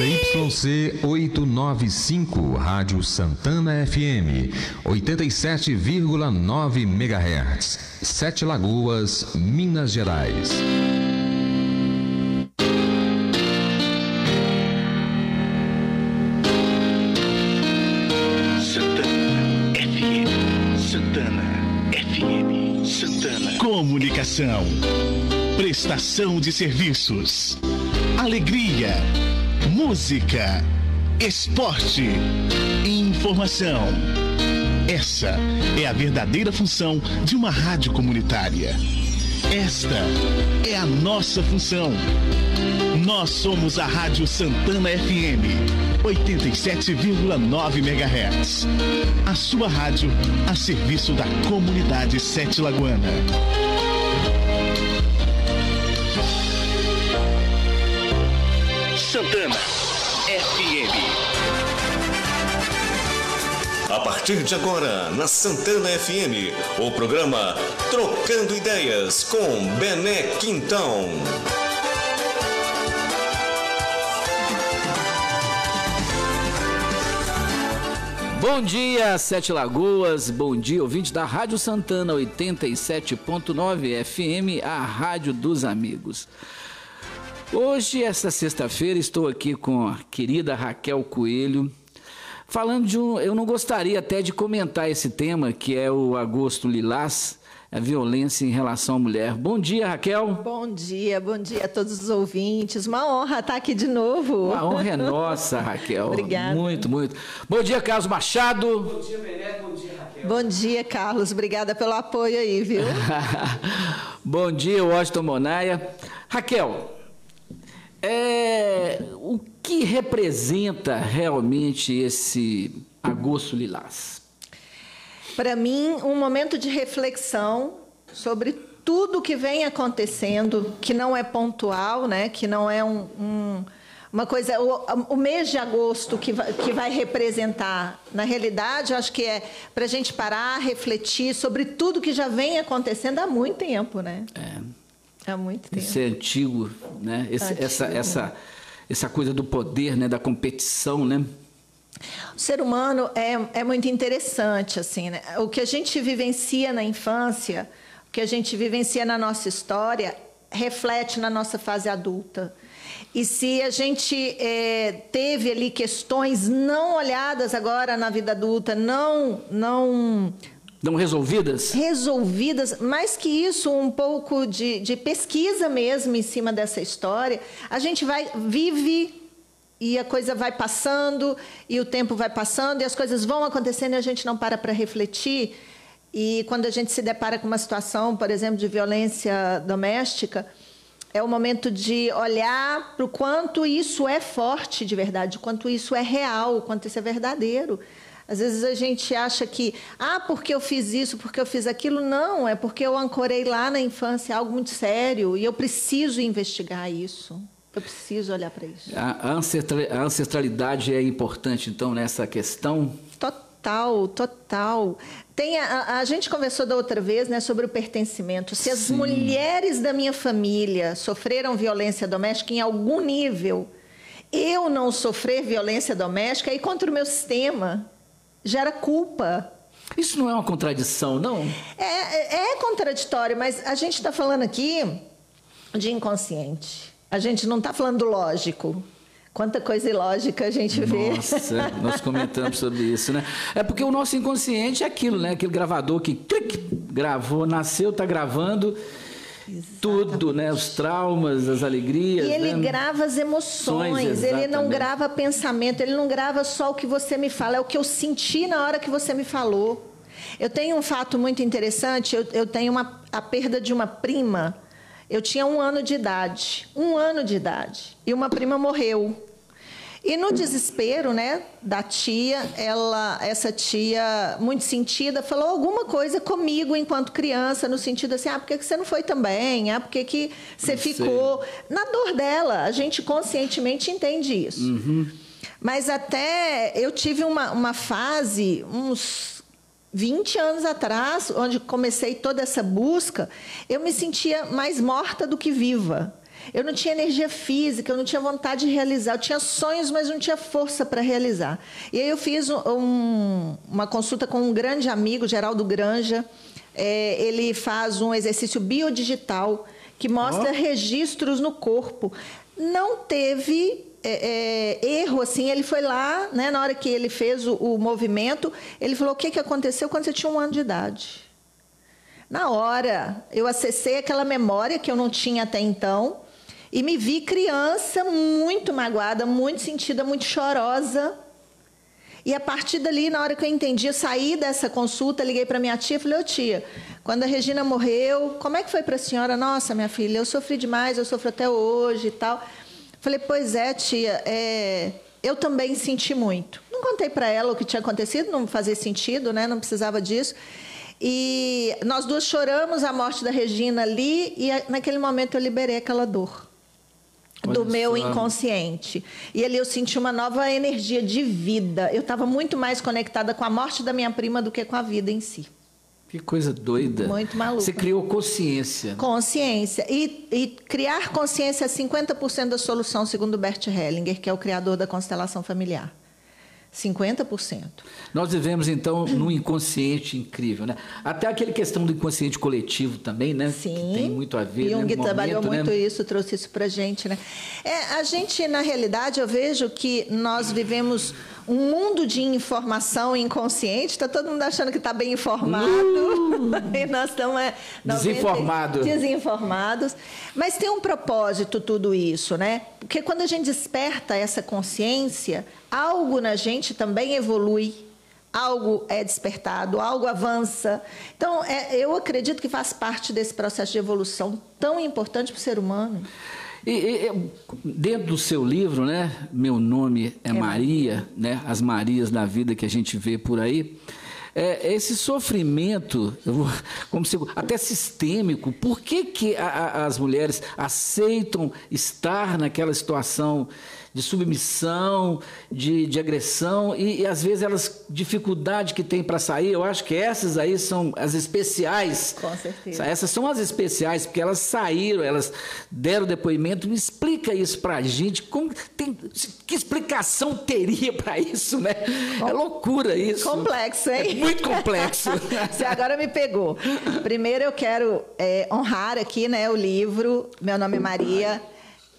ZYC 895, Rádio Santana FM, 87,9 MHz, Sete Lagoas, Minas Gerais. Santana FM. Santana FM. Santana. Comunicação. Prestação de serviços. Alegria. Música. Esporte. Informação. Essa é a verdadeira função de uma rádio comunitária. Esta é a nossa função. Nós somos a Rádio Santana FM, 87,9 MHz. A sua rádio a serviço da comunidade Sete Lagoana. Santana FM. A partir de agora, na Santana FM, o programa Trocando Ideias com Bené Quintão. Bom dia, Sete Lagoas. Bom dia, ouvinte da Rádio Santana 87.9 FM, a Rádio dos Amigos. Hoje, esta sexta-feira, estou aqui com a querida Raquel Coelho, falando de um. Eu não gostaria até de comentar esse tema, que é o Agosto Lilás, a violência em relação à mulher. Bom dia, Raquel. Bom dia, bom dia a todos os ouvintes. Uma honra estar aqui de novo. A honra é nossa, Raquel. Obrigada. Muito, muito. Bom dia, Carlos Machado. Bom dia, Bené. Bom dia, Raquel. Bom dia, Carlos. Obrigada pelo apoio aí, viu? bom dia, Washington Monaia. Raquel, é, o que representa realmente esse agosto lilás? Para mim, um momento de reflexão sobre tudo que vem acontecendo, que não é pontual, né? que não é um, um, uma coisa. O, o, mês de agosto que vai, que vai representar, na realidade, eu acho que é para a gente parar, refletir sobre tudo que já vem acontecendo há muito tempo. Né? É. Há muito tempo. Isso é antigo, né? Esse, Antigo, essa, né? essa, essa coisa do poder, né? Da competição, né? O ser humano é, é muito interessante, assim, né? O que a gente vivencia na infância, o que a gente vivencia na nossa história, reflete na nossa fase adulta. E se a gente eh, teve ali questões não olhadas agora na vida adulta, não, não Não resolvidas? resolvidas, mais que isso, um pouco de, de pesquisa mesmo em cima dessa história, a gente vai vive e a coisa vai passando e o tempo vai passando e as coisas vão acontecendo e a gente não para para refletir. E quando a gente se depara com uma situação, por exemplo, de violência doméstica, é o momento de olhar para o quanto isso é forte de verdade, o quanto isso é real, o quanto isso é verdadeiro. Às vezes a gente acha que, ah, porque eu fiz isso, porque eu fiz aquilo. Não, é porque eu ancorei lá na infância algo muito sério e eu preciso investigar isso. Eu preciso olhar para isso. A, a ancestra- a ancestralidade é importante, então, nessa questão? Total, total. Tem a, a- gente conversou da outra vez né, sobre o pertencimento. Se as Sim. mulheres da minha família sofreram violência doméstica em algum nível, eu não sofrer violência doméstica, aí contra o meu sistema gera culpa. Isso não é uma contradição, não? É, é- é contraditório, mas a gente está falando aqui de inconsciente. A gente não está falando do lógico. Quanta coisa ilógica a gente vê. Nossa, nós comentamos sobre isso, né? É porque o nosso inconsciente é aquilo, né? Aquele gravador que clic, gravou, nasceu, tá gravando tudo, né? Os traumas, as alegrias. E ele né? grava as emoções, ele não exatamente. grava pensamento, ele não grava só o que você me fala, é o que eu senti na hora que você me falou. Eu tenho um fato muito interessante, eu, eu tenho uma, a perda de uma prima. Eu tinha um ano de idade, um ano de idade, e uma prima morreu. E no desespero, né, da tia, ela, essa tia muito sentida, falou alguma coisa comigo enquanto criança, no sentido assim, ah, por que você não foi também? Ah, por que que você ficou? Na dor dela, a gente conscientemente entende isso. Mas até eu tive uma, uma fase, uns 20 anos atrás, onde comecei toda essa busca, eu me sentia mais morta do que viva. Eu não tinha energia física, eu não tinha vontade de realizar. Eu tinha sonhos, mas não tinha força para realizar. E aí eu fiz um, uma consulta com um grande amigo, Geraldo Granja. É, ele faz um exercício biodigital que mostra oh. registros no corpo. Não teve é, é, erro, assim, ele foi lá, né, na hora que ele fez o, o movimento, ele falou: o que, que aconteceu quando você tinha um ano de idade? Na hora, eu acessei aquela memória que eu não tinha até então e me vi criança muito magoada, muito sentida, muito chorosa. E a partir dali, na hora que eu entendi, eu saí dessa consulta, liguei para minha tia e falei: Ô tia, quando a Regina morreu, como é que foi para a senhora? Nossa, minha filha, eu sofri demais, eu sofro até hoje e tal. Falei: Pois é, tia, é, eu também senti muito. Não contei para ela o que tinha acontecido, não fazia sentido, né? não precisava disso. E nós duas choramos a morte da Regina ali, e naquele momento eu liberei aquela dor do meu inconsciente. E ali eu senti uma nova energia de vida. Eu estava muito mais conectada com a morte da minha prima do que com a vida em si. Que coisa doida. Muito maluca. Você criou consciência. Consciência. E, e criar consciência é 50% da solução, segundo Bert Hellinger, que é o criador da constelação familiar. 50%. Nós vivemos, então, num inconsciente incrível, né? Até aquela questão do inconsciente coletivo também, né? Sim. Que tem muito a ver, Jung né? trabalhou momento, muito né? isso, trouxe isso para gente, né? É, a gente, na realidade, eu vejo que nós vivemos um mundo de informação inconsciente. Está todo mundo achando que está bem informado. Uh, e nós estamos... É, Desinformados. Desinformados. Mas tem um propósito tudo isso, né? Porque quando a gente desperta essa consciência, algo na gente também evolui algo é despertado, algo avança. Então, é, eu acredito que faz parte desse processo de evolução tão importante para o ser humano. E, e, dentro do seu livro, né, meu nome é, é Maria, né, as Marias da vida que a gente vê por aí, é, esse sofrimento, como se, até sistêmico, por que, que a, a, as mulheres aceitam estar naquela situação de submissão, de, de agressão e, e, às vezes elas dificuldade que tem para sair. Eu acho que essas aí são as especiais. Com certeza. Essas são as especiais porque elas saíram, elas deram depoimento. Me explica isso para a gente. Como, tem, que explicação teria para isso, né? Com, é loucura isso. Complexo, hein? É muito complexo. Você agora me pegou. Primeiro eu quero é, honrar aqui, né, o livro. Meu nome é Maria.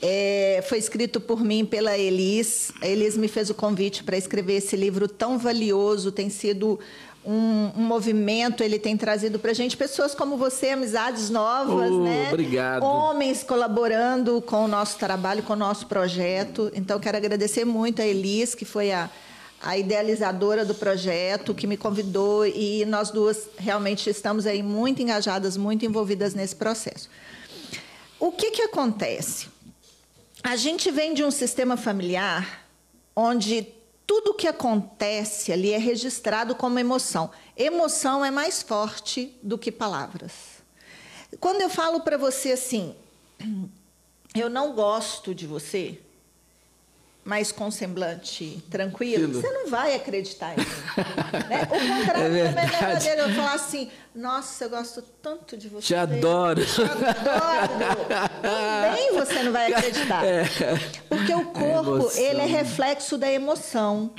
É, foi escrito por mim pela Elis. A Elis me fez o convite para escrever esse livro tão valioso. Tem sido um, um movimento, ele tem trazido para a gente pessoas como você, amizades novas, oh, né? Obrigado. Homens colaborando com o nosso trabalho, com o nosso projeto. Então, quero agradecer muito a Elis, que foi a, a idealizadora do projeto, que me convidou e nós duas realmente estamos aí muito engajadas, muito envolvidas nesse processo. O que, que acontece? A gente vem de um sistema familiar onde tudo que acontece ali é registrado como emoção. Emoção é mais forte do que palavras. Quando eu falo para você assim, eu não gosto de você, mas com semblante tranquilo, você não vai acreditar em mim. né? O contrário é também é verdadeiro. Eu falar assim, nossa, eu gosto tanto de você. Te adoro. Te adoro. Também você não vai acreditar. É. Porque o corpo, é ele é reflexo da emoção.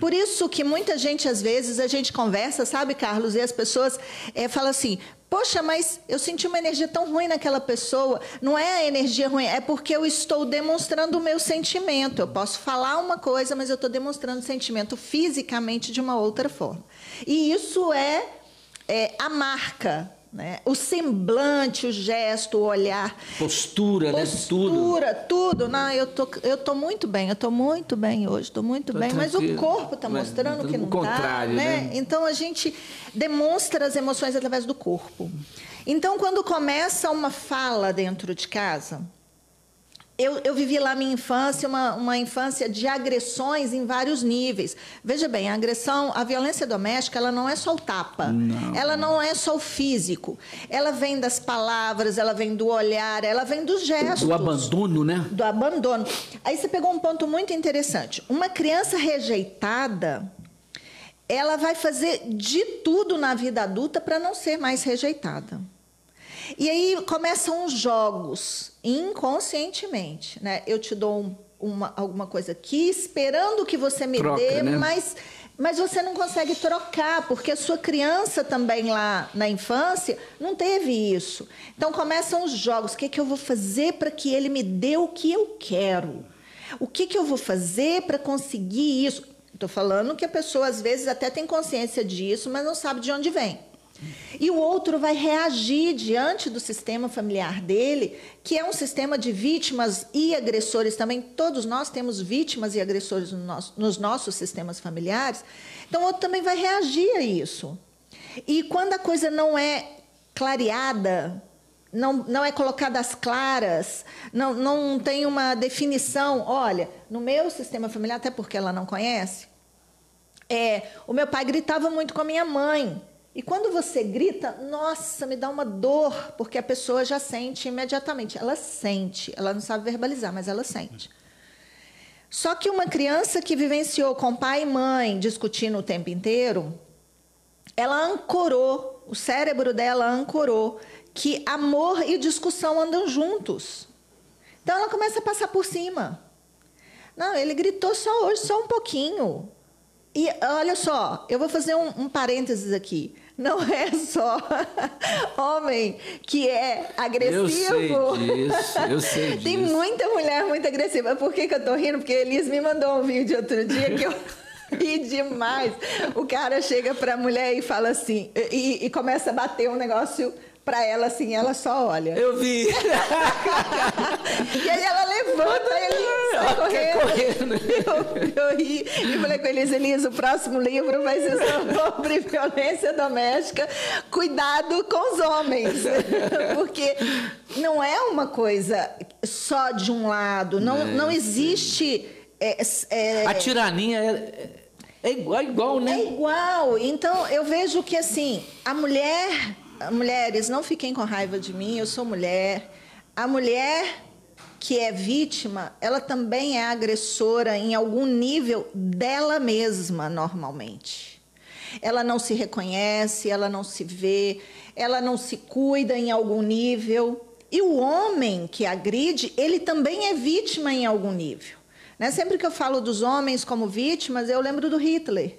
Por isso que muita gente, às vezes, a gente conversa, sabe, Carlos, e as pessoas é, falam assim, Poxa, mas eu senti uma energia tão ruim naquela pessoa. Não é a energia ruim, é porque eu estou demonstrando o meu sentimento. Eu posso falar uma coisa, mas eu estou demonstrando o sentimento fisicamente de uma outra forma. E isso é, é a marca né? O semblante, o gesto, o olhar. Postura, postura né? Tudo. Postura, tudo. Não, eu tô, eu tô muito bem, eu tô muito bem hoje, estou muito tô bem. Tranquilo. Mas o corpo está mostrando mas, que não está. contrário, né? né? Então a gente demonstra as emoções através do corpo. Então, quando começa uma fala dentro de casa, eu, eu, vivi lá minha infância, uma, uma infância de agressões em vários níveis. Veja bem, a agressão, a violência doméstica, ela não é só o tapa. Não. Ela não é só o físico. Ela vem das palavras, ela vem do olhar, ela vem dos gestos. Do abandono, né? Do abandono. Aí você pegou um ponto muito interessante. Uma criança rejeitada, ela vai fazer de tudo na vida adulta para não ser mais rejeitada. E aí começam os jogos, inconscientemente, né? Eu te dou um, uma, alguma coisa aqui, esperando que você me Troca, dê, né? mas, mas você não consegue trocar, porque a sua criança também lá na infância não teve isso. Então começam os jogos. O que, que eu vou fazer para que ele me dê o que eu quero? O que, que eu vou fazer para conseguir isso? Estou falando que a pessoa às vezes até tem consciência disso, mas não sabe de onde vem. E o outro vai reagir diante do sistema familiar dele, que é um sistema de vítimas e agressores também. Todos nós temos vítimas e agressores no nosso, nos nossos sistemas familiares. Então, o outro também vai reagir a isso. E quando a coisa não é clareada, não, não é colocada às claras, não, não tem uma definição. Olha, no meu sistema familiar, até porque ela não conhece, é, o meu pai gritava muito com a minha mãe. E quando você grita, nossa, me dá uma dor, porque a pessoa já sente imediatamente. Ela sente, ela não sabe verbalizar, mas ela sente. Só que uma criança que vivenciou com pai e mãe discutindo o tempo inteiro, ela ancorou, o cérebro dela ancorou que amor e discussão andam juntos. Então ela começa a passar por cima. Não, ele gritou só hoje, só um pouquinho. E olha só, eu vou fazer um, um parênteses aqui. Não é só homem que é agressivo. Eu sei disso, eu sei disso. Tem muita mulher muito agressiva. Por que, que eu tô rindo? Porque a Elis me mandou um vídeo outro dia que eu ri demais. O cara chega pra mulher e fala assim, e, e começa a bater um negócio pra ela assim, ela só olha. Eu vi. e aí ela levanta ele Ela quer correndo. correndo. Eu, eu ri e falei com a Elisa, o próximo livro vai ser sobre violência doméstica. Cuidado com os homens. Porque não é uma coisa só de um lado. Não, não existe... é, é, A tiraninha é, é igual, igual, é né? igual. Então, eu vejo que, assim, a mulher... Mulheres, não fiquem com raiva de mim, eu sou mulher. A mulher que é vítima, ela também é agressora em algum nível dela mesma, normalmente. Ela não se reconhece, ela não se vê, ela não se cuida em algum nível. E o homem que agride, ele também é vítima em algum nível. Né? Sempre que eu falo dos homens como vítimas, eu lembro do Hitler.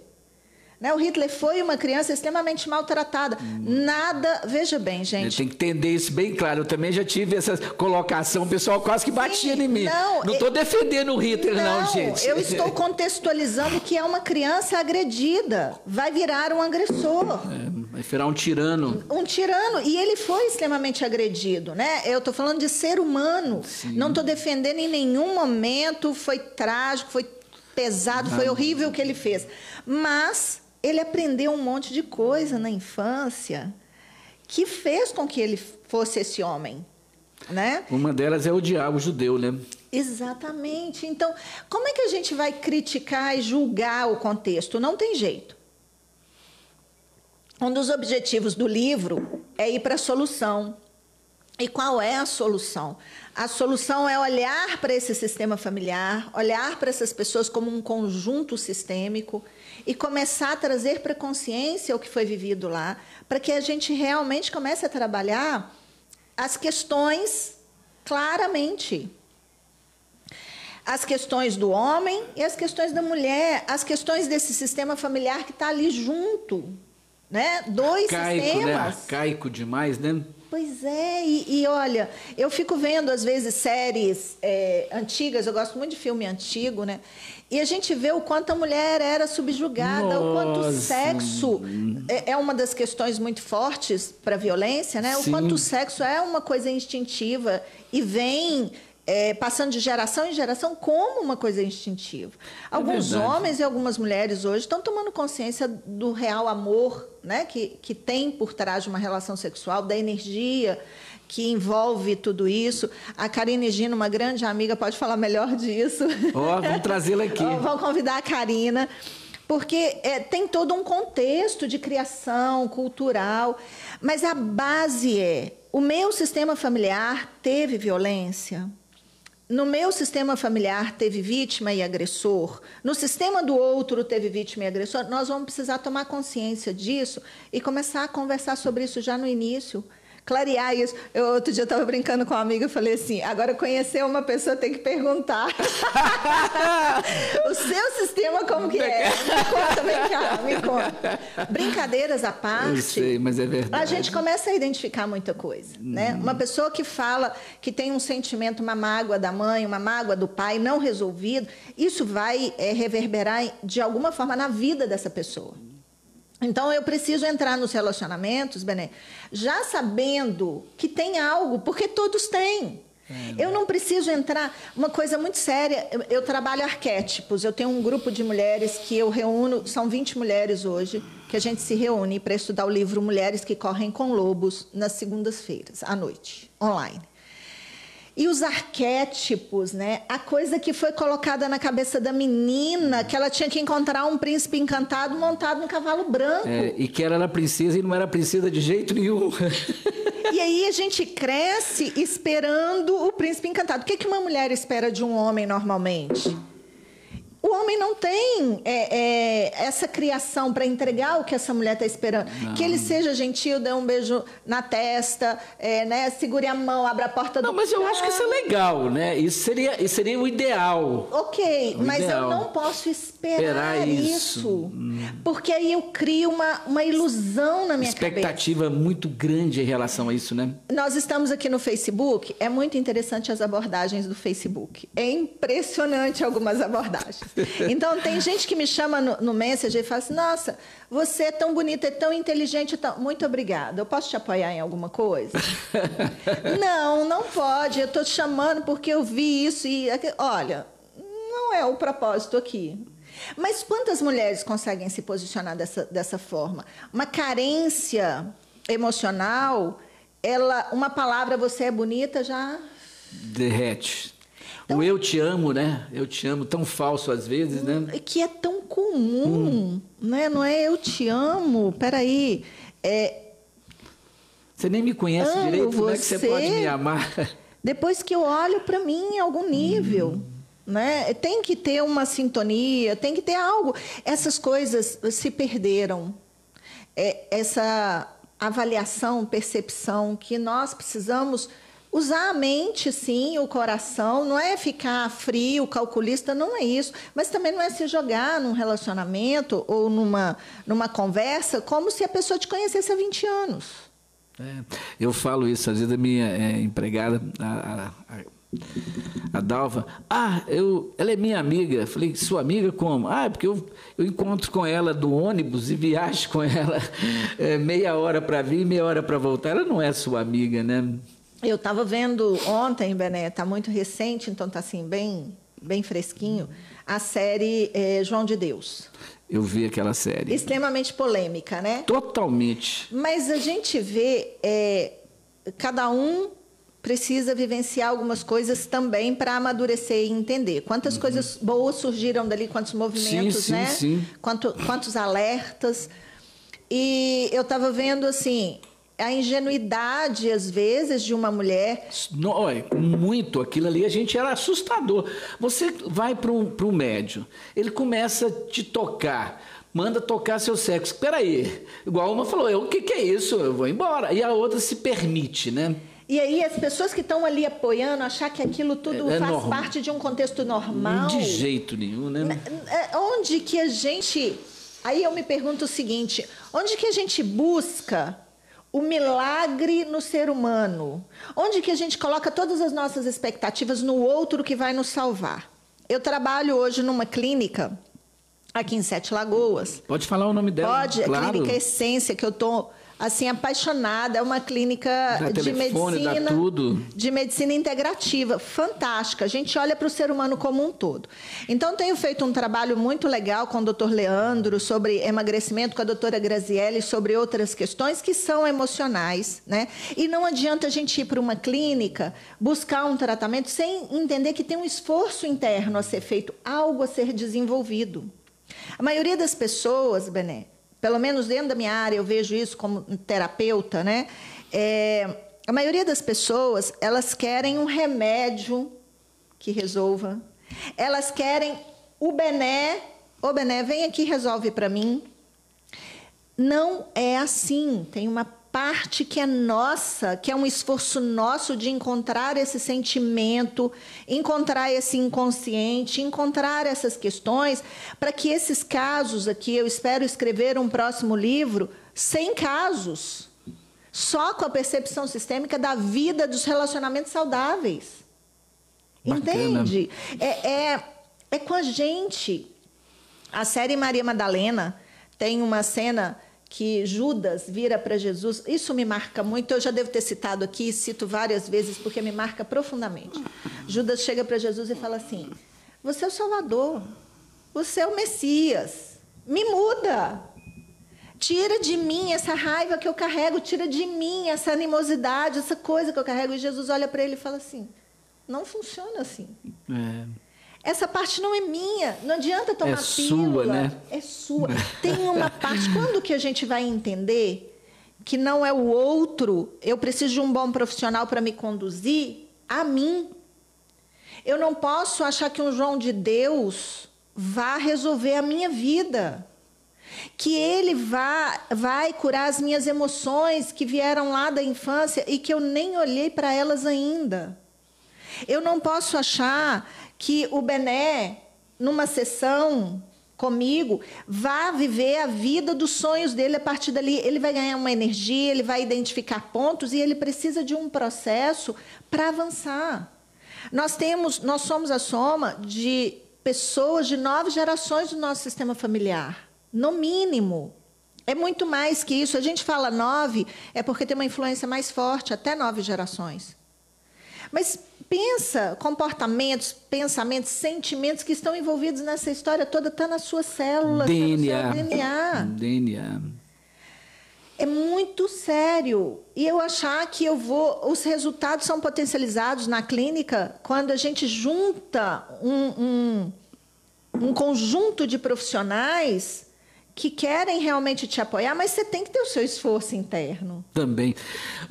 Né? O Hitler foi uma criança extremamente maltratada. Nada. Veja bem, gente. tem que entender isso bem claro. Eu também já tive essa colocação, o pessoal quase que batia Sim, em mim. não, Não estou defendendo o Hitler, não, gente. Eu estou contextualizando que é uma criança agredida. Vai virar um agressor. É, vai virar um tirano. Um tirano. E ele foi extremamente agredido, né? Eu estou falando de ser humano. Não estou defendendo em nenhum momento. Foi trágico, foi pesado, foi horrível o que ele fez. Mas ele aprendeu um monte de coisa na infância que fez com que ele fosse esse homem, né? Uma delas é odiar o judeu, né? Exatamente. Então, como é que a gente vai criticar e julgar o contexto? Não tem jeito. Um dos objetivos do livro é ir para a solução. E qual é a solução? A solução é olhar para esse sistema familiar, olhar para essas pessoas como um conjunto sistêmico e começar a trazer para a consciência o que foi vivido lá, para que a gente realmente comece a trabalhar as questões claramente as questões do homem e as questões da mulher, as questões desse sistema familiar que está ali junto, né? Dois Arcaico, né? sistemas. Arcaico demais, né? Pois é, e, e olha, eu fico vendo às vezes séries é, antigas, eu gosto muito de filme antigo, né? E a gente vê o quanto a mulher era subjugada, o quanto o Nossa. sexo é, é uma das questões muito fortes para a violência, né? O Sim. quanto o sexo é uma coisa instintiva e vem é, passando de geração em geração como uma coisa instintiva. Alguns verdade. homens e algumas mulheres hoje estão tomando consciência do real amor né, que, que tem por trás de uma relação sexual, da energia que envolve tudo isso. A Karine Gino, uma grande amiga, pode falar melhor disso. Ó, vamos trazê-la aqui. Ó, Vamos convidar a Karina, porque é, tem todo um contexto de criação cultural, mas a base é: o meu sistema familiar teve violência. No meu sistema familiar teve vítima e agressor, no sistema do outro teve vítima e agressor, nós vamos precisar tomar consciência disso e começar a conversar sobre isso já no início. Clarear isso. Eu, outro dia eu estava brincando com uma amiga e falei assim: agora conhecer uma pessoa tem que perguntar. o seu sistema como que é? Me conta, vem cá, me conta. Brincadeiras à parte. Eu sei, mas é verdade. A gente começa a identificar muita coisa, né? Uma pessoa que fala que tem um sentimento, uma mágoa da mãe, uma mágoa do pai não resolvido, isso vai é, reverberar de alguma forma na vida dessa pessoa. Então eu preciso entrar nos relacionamentos, Bené, já sabendo que tem algo, porque todos têm. É, eu não preciso entrar. Uma coisa muito séria, eu, eu, trabalho arquétipos. Eu tenho um grupo de mulheres que eu reúno, são 20 mulheres hoje, que a gente se reúne para estudar o livro Mulheres que Correm com Lobos nas segundas-feiras, à noite, online. E os arquétipos, né? A coisa que foi colocada na cabeça da menina, que ela tinha que encontrar um príncipe encantado montado num cavalo branco. É, e que ela era princesa e não era princesa de jeito nenhum. E aí a gente cresce esperando o príncipe encantado. O que, que uma mulher espera de um homem normalmente? O homem não tem é, é, essa criação para entregar o que essa mulher está esperando. Não. Que ele seja gentil, dê um beijo na testa, é, né, segure a mão, abra a porta não, do Mas eu acho que isso é legal, né? Isso seria, isso seria o ideal. Ok, o mas ideal. eu não posso esperar, esperar isso. isso. Hum. Porque aí eu crio uma, uma ilusão na minha Expectativa cabeça. muito grande em relação a isso, né? Nós estamos aqui no Facebook, é muito interessante as abordagens do Facebook. É impressionante algumas abordagens. Então, tem gente que me chama no, no Messenger e fala assim: Nossa, você é tão bonita, é tão inteligente. Tão... Muito obrigada. Eu posso te apoiar em alguma coisa? não, não pode. Eu estou te chamando porque eu vi isso e. Olha, não é o propósito aqui. Mas quantas mulheres conseguem se posicionar dessa, dessa forma? Uma carência emocional, ela, uma palavra, você é bonita, já. Derrete. Então, o eu te amo, né? Eu te amo, tão falso às vezes, né? Que é tão comum, hum. né? Não é eu te amo, peraí. É, você nem me conhece direito, você, como é que você pode me amar? Depois que eu olho para mim em algum nível. Hum. Né? Tem que ter uma sintonia, tem que ter algo. Essas coisas se perderam. É, essa avaliação, percepção que nós precisamos Usar a mente, sim, o coração, não é ficar frio, calculista, não é isso. Mas também não é se jogar num relacionamento ou numa, numa conversa como se a pessoa te conhecesse há 20 anos. É, eu falo isso, às vezes a minha é, empregada, a, a, a, Dalva, ah, eu, ela é minha amiga. Falei, sua amiga como? Ah, é porque eu, eu encontro com ela do ônibus e viajo com ela é, meia hora para vir meia hora para voltar. Ela não é sua amiga, né? Eu estava vendo ontem, Bené, está muito recente, então está assim, bem, bem fresquinho, a série é, João de Deus. Eu vi aquela série. Extremamente polêmica, né? Totalmente. Mas a gente vê, é, cada um precisa vivenciar algumas coisas também para amadurecer e entender. Quantas uhum. coisas boas surgiram dali, quantos movimentos, sim, sim, né? Sim. Quanto, quantos alertas. E eu estava vendo assim, a ingenuidade, às vezes, de uma mulher. Não, muito. Aquilo ali a gente era assustador. Você vai para um, um médio, ele começa a te tocar, manda tocar seu sexo. Espera aí. Igual uma falou, o que, que é isso? Eu vou embora. E a outra se permite, né? E aí as pessoas que estão ali apoiando, achar que aquilo tudo é, é faz normal. parte de um contexto normal. De jeito nenhum, né? É, onde que a gente. Aí eu me pergunto o seguinte: onde que a gente busca o milagre no ser humano, onde que a gente coloca todas as nossas expectativas no outro que vai nos salvar. Eu trabalho hoje numa clínica aqui em Sete Lagoas. Pode falar o nome dela? Pode, claro. a Clínica Essência, que eu estou assim apaixonada, é uma clínica de telefone, medicina, tudo. de medicina integrativa, fantástica. A gente olha para o ser humano como um todo. Então tenho feito um trabalho muito legal com o Dr. Leandro sobre emagrecimento, com a doutora Grazielli sobre outras questões que são emocionais, né? E não adianta a gente ir para uma clínica buscar um tratamento sem entender que tem um esforço interno a ser feito, algo a ser desenvolvido. A maioria das pessoas, Bené, pelo menos dentro da minha área, eu vejo isso como terapeuta, né? É, a maioria das pessoas, elas querem um remédio que resolva. Elas querem o bené, ô bené, vem aqui resolve para mim. Não é assim. Tem uma parte que é nossa, que é um esforço nosso de encontrar esse sentimento, encontrar esse inconsciente, encontrar essas questões, para que esses casos aqui, eu espero escrever um próximo livro, sem casos, só com a percepção sistêmica da vida dos relacionamentos saudáveis. Bacana. Entende? É, é, é com a gente. A série Maria Madalena tem uma cena que Judas vira para Jesus. Isso me marca muito. Eu já devo ter citado aqui, cito várias vezes porque me marca profundamente. Judas chega para Jesus e fala assim: Você é o Salvador, você é o Messias, me muda. Tira de mim essa raiva que eu carrego, tira de mim essa animosidade, essa coisa que eu carrego. E Jesus olha para ele e fala assim: Não funciona assim. É. Essa parte não é minha. Não adianta tomar É sua, pílula. né? É sua. Tem uma parte. Quando que a gente vai entender que não é o outro, eu preciso de um bom profissional para me conduzir a mim. Eu não posso achar que um João de Deus vá resolver a minha vida. Que ele vá, vai curar as minhas emoções que vieram lá da infância e que eu nem olhei para elas ainda. Eu não posso achar que o Bené, numa sessão comigo, vá viver a vida dos sonhos dele a partir dali. Ele vai ganhar uma energia, ele vai identificar pontos e ele precisa de um processo para avançar. Nós temos, nós somos a soma de pessoas de nove gerações do nosso sistema familiar, no mínimo. É muito mais que isso. A gente fala nove, é porque tem uma influência mais forte, até nove gerações. Mas pensa comportamentos, pensamentos, sentimentos que estão envolvidos nessa história toda, está nas suas células, DNA. seu DNA. DNA. É muito sério. E eu achar que eu vou. Os resultados são potencializados na clínica quando a gente junta um, um, um conjunto de profissionais que querem realmente te apoiar, mas você tem que ter o seu esforço interno. Também.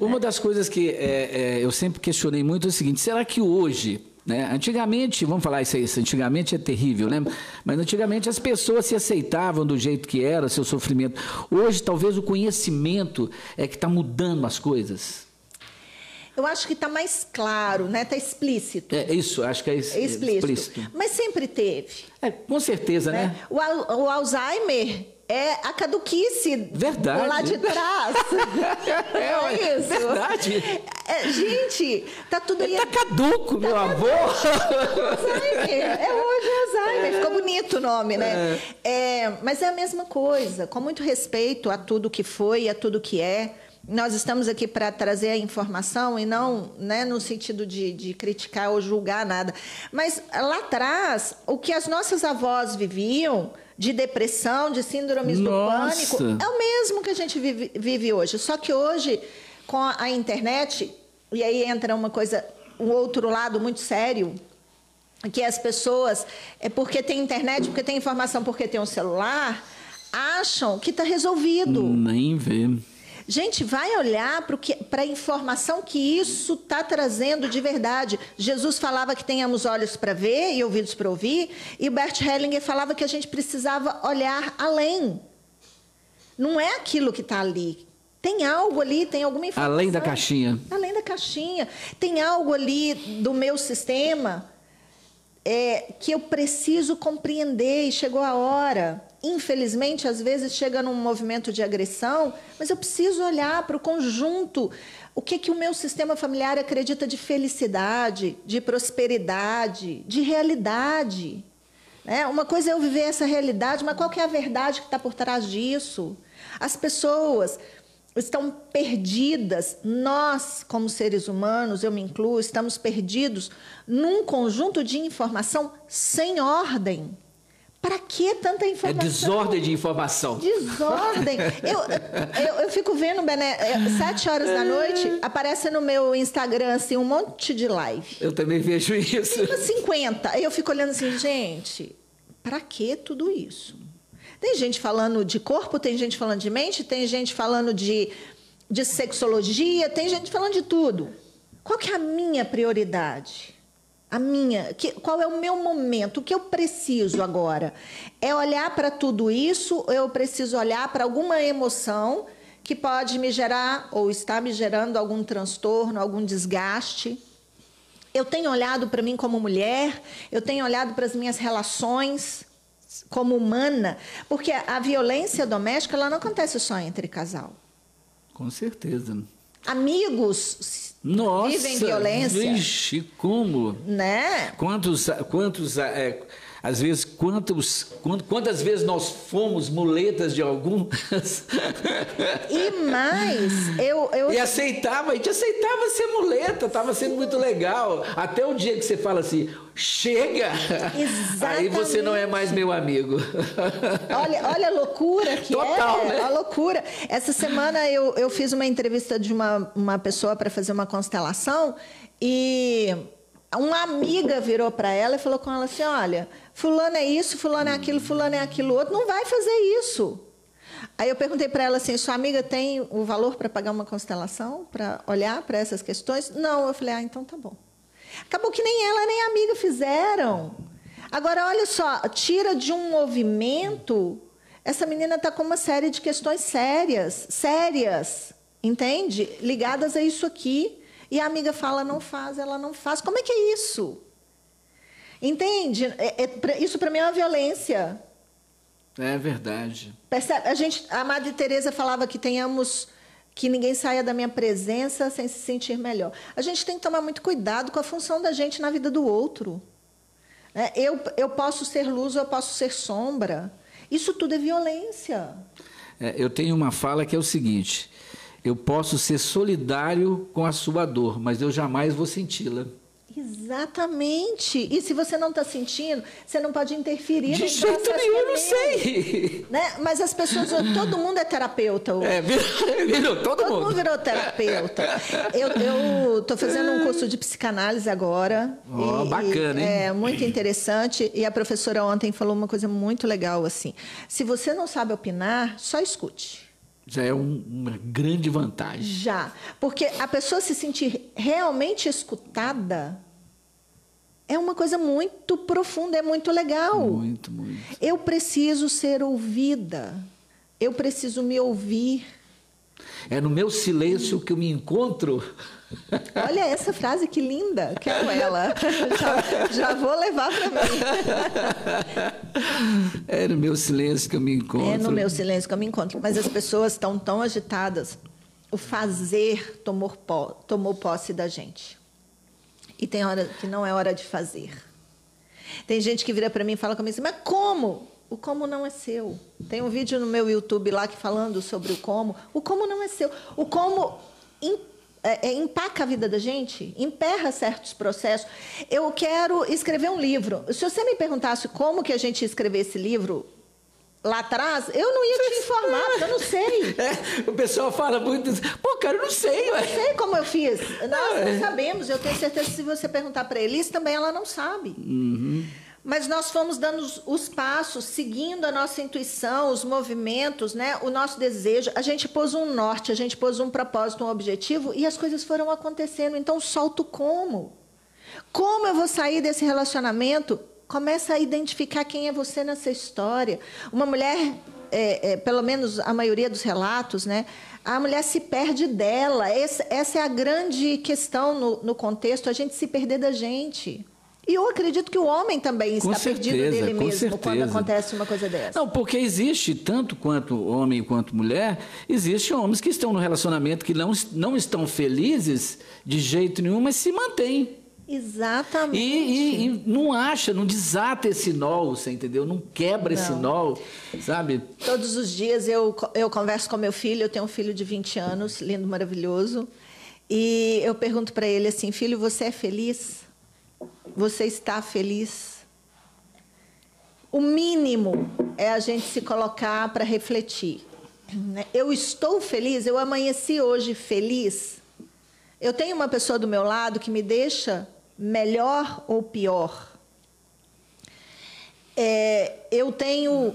Uma das coisas que é, é, eu sempre questionei muito é o seguinte: será que hoje, né, antigamente, vamos falar isso aí, antigamente é terrível, né? Mas antigamente as pessoas se aceitavam do jeito que era, seu sofrimento. Hoje, talvez o conhecimento é que está mudando as coisas. Eu acho que está mais claro, né? Está explícito. É isso, acho que é, es- É explícito. explícito. Mas sempre teve. É, com certeza, né? né? O, o Alzheimer é a caduquice Verdade. lá de trás. É, ué, isso? verdade. É, gente, tá tudo aí. Tá caduco, meu avô. Alzheimer. É hoje Alzheimer. Ficou bonito o nome, né? É, mas é a mesma coisa. Com muito respeito a tudo que foi e a tudo que é. Nós estamos aqui para trazer a informação e não né, no sentido de, de criticar ou julgar nada. Mas lá atrás, o que as nossas avós viviam de depressão, de síndromes Nossa. do pânico, é o mesmo que a gente vive, vive hoje. Só que hoje, com a, a internet, e aí entra uma coisa, um outro lado muito sério, que as pessoas, é porque tem internet, porque tem informação, porque tem um celular, acham que está resolvido. Nem vê. Gente, vai olhar para a informação que isso está trazendo de verdade. Jesus falava que tenhamos olhos para ver e ouvidos para ouvir, e Bert Hellinger falava que a gente precisava olhar além. Não é aquilo que está ali. Tem algo ali, tem alguma informação. Além da caixinha. Além da caixinha. Tem algo ali do meu sistema é, que eu preciso compreender e chegou a hora. Infelizmente, às vezes chega num movimento de agressão, mas eu preciso olhar para o conjunto. O que, que o meu sistema familiar acredita de felicidade, de prosperidade, de realidade. Né? Uma coisa é eu viver essa realidade, mas qual que é a verdade que está por trás disso? As pessoas estão perdidas. Nós, como seres humanos, eu me incluo, estamos perdidos num conjunto de informação sem ordem. Para que tanta É informação? desordem de informação. Desordem. Eu, eu, eu fico vendo, Bené, é, sete horas da noite, aparece no meu Instagram assim, um monte de live. Eu também vejo isso. Umas 50. Aí eu fico olhando assim, gente, para que tudo isso? Tem gente falando de corpo, tem gente falando de mente, tem gente falando de, de sexologia, tem gente falando de tudo. Qual que é a minha prioridade? A minha, que, qual é o meu momento? O que eu preciso agora? É olhar para tudo isso ou eu preciso olhar para alguma emoção que pode me gerar ou está me gerando algum transtorno, algum desgaste. Eu tenho olhado para mim como mulher, eu tenho olhado para as minhas relações como humana, porque a violência doméstica ela não acontece só entre casal. Com certeza. Amigos Nossa, vivem violência, Vixe, como? né? Quantos, quantos, é, às vezes, quantos, quant- quantas vezes nós fomos muletas de algumas E mais, eu, eu e aceitava, a gente aceitava ser muleta, estava sendo muito legal. Até o dia que você fala assim, chega, aí você não é mais meu amigo. Olha, olha a loucura que Total, é. né? A loucura. Essa semana eu, eu fiz uma entrevista de uma, uma pessoa para fazer uma constelação e uma amiga virou para ela e falou com ela assim: Olha, Fulano é isso, Fulano é aquilo, Fulano é aquilo outro, não vai fazer isso. Aí eu perguntei para ela assim: Sua amiga tem o valor para pagar uma constelação, para olhar para essas questões? Não. Eu falei: Ah, então tá bom. Acabou que nem ela nem a amiga fizeram. Agora, olha só, tira de um movimento. Essa menina está com uma série de questões sérias, sérias, entende? Ligadas a isso aqui. E a amiga fala, não faz, ela não faz. Como é que é isso? Entende? É- é isso para mim é uma violência. É verdade. Percebe? A, gente, a Madre Teresa falava que tenhamos que ninguém saia da minha presença sem se sentir melhor. A gente tem que tomar muito cuidado com a função da gente na vida do outro. É, eu, eu posso ser luz ou eu posso ser sombra. Isso tudo é violência. É, eu tenho uma fala que é o seguinte: eu posso ser solidário com a sua dor, mas eu jamais vou senti-la. Exatamente. E se você não está sentindo, você não pode interferir De jeito nenhum, eu não é meu. sei. Né? Mas as pessoas, todo mundo é terapeuta hoje. É, virou, virou todo, Todo mundo mundo. virou terapeuta. Eu estou fazendo um curso de psicanálise agora. Ó, bacana, hein? É muito interessante. E a professora ontem falou uma coisa muito legal assim. Se você não sabe opinar, só escute. Já é um- uma grande vantagem. Já. Porque a pessoa se sentir realmente escutada é uma coisa muito profunda, é muito legal. Muito, muito. Eu preciso ser ouvida. Eu preciso me ouvir. É no meu silêncio que eu me encontro. Olha essa frase que linda. Quero ela. Já, já vou levar para mim. É no meu silêncio que eu me encontro. É no meu silêncio que eu me encontro. Mas as pessoas estão tão agitadas. O fazer tomou, tomou posse da gente. E tem hora que não é hora de fazer. Tem gente que vira para mim e fala comigo assim, mas como? O como não é seu. Tem um vídeo no meu YouTube lá que falando sobre o como. O como não é seu. O como é, é, empaca a vida da gente, emperra certos processos. Eu quero escrever um livro. Se você me perguntasse como que a gente ia escrever esse livro lá atrás, eu não ia te informar, porque eu não sei. É, o pessoal fala muito. Pô, cara, eu não sei, Eu ué. sei como eu fiz. Nós É. não sabemos. Eu tenho certeza que se você perguntar para Elis, também ela não sabe. Mas nós fomos dando os, os passos, seguindo a nossa intuição, os movimentos, né? o nosso desejo. A gente pôs um norte, a gente pôs um propósito, um objetivo, e as coisas foram acontecendo. Então, solta o como. Como eu vou sair desse relacionamento? Começa a identificar quem é você nessa história. Uma mulher, é, é, pelo menos a maioria dos relatos, né? A mulher se perde dela. Essa, essa é a grande questão no, no contexto, a gente se perder da gente. E eu acredito que o homem também está perdido certeza, dele com mesmo quando acontece uma coisa dessa. Não, porque existe, tanto quanto homem quanto mulher, existem homens que estão no relacionamento que não, não estão felizes de jeito nenhum, mas se mantêm. Exatamente. E, e- e não acha, não desata esse nó, você entendeu? Não quebra esse Não. nó, sabe? Todos os dias eu, eu converso com meu filho, eu tenho um filho de 20 anos, lindo, maravilhoso, e eu pergunto para ele assim: filho, você é feliz? Você está feliz? O mínimo é a gente se colocar para refletir. né? Eu estou feliz? Eu amanheci hoje feliz? Eu tenho uma pessoa do meu lado que me deixa melhor ou pior? É, eu tenho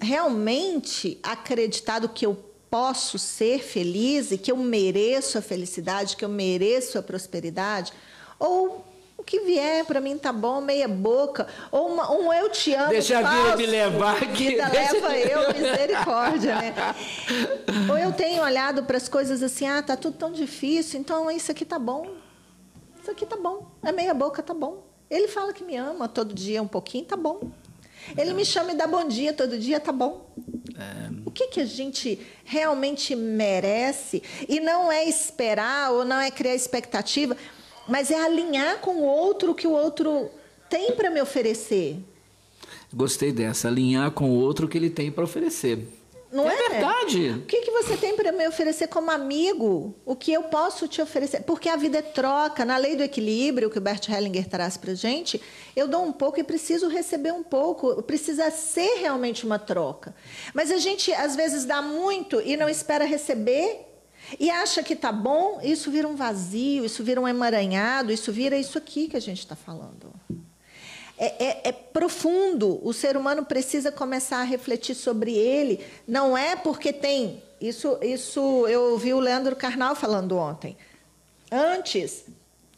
realmente acreditado que eu posso ser feliz e que eu mereço a felicidade, que eu mereço a prosperidade? Ou O que vier para mim tá bom, meia boca. Ou uma, um eu te amo. Deixa a vida falso, me levar aqui. Vida leva eu, misericórdia, né? Ou eu tenho olhado para as coisas assim, ah, tá tudo tão difícil, então isso aqui tá bom. Isso aqui tá bom. É meia boca, tá bom. Ele fala que me ama todo dia um pouquinho, tá bom. Ele me chama e dá bom dia todo dia, tá bom. O que, que a gente realmente merece? E não é esperar ou não é criar expectativa, mas é alinhar com o outro o que o outro tem para me oferecer. Gostei dessa, alinhar com o outro que ele tem para oferecer. Não é? verdade. O que, que você tem para me oferecer como amigo? O que eu posso te oferecer? Porque a vida é troca. Na lei do equilíbrio, que o Bert Hellinger traz para gente, eu dou um pouco e preciso receber um pouco. Precisa ser realmente uma troca. Mas a gente, às vezes, dá muito e não espera receber. E acha que tá bom, isso vira um vazio, isso vira um emaranhado, isso vira isso aqui que a gente está falando. É, é- é profundo. O ser humano precisa começar a refletir sobre ele. Não é porque tem. Isso, isso eu ouvi o Leandro Carnal falando ontem. Antes,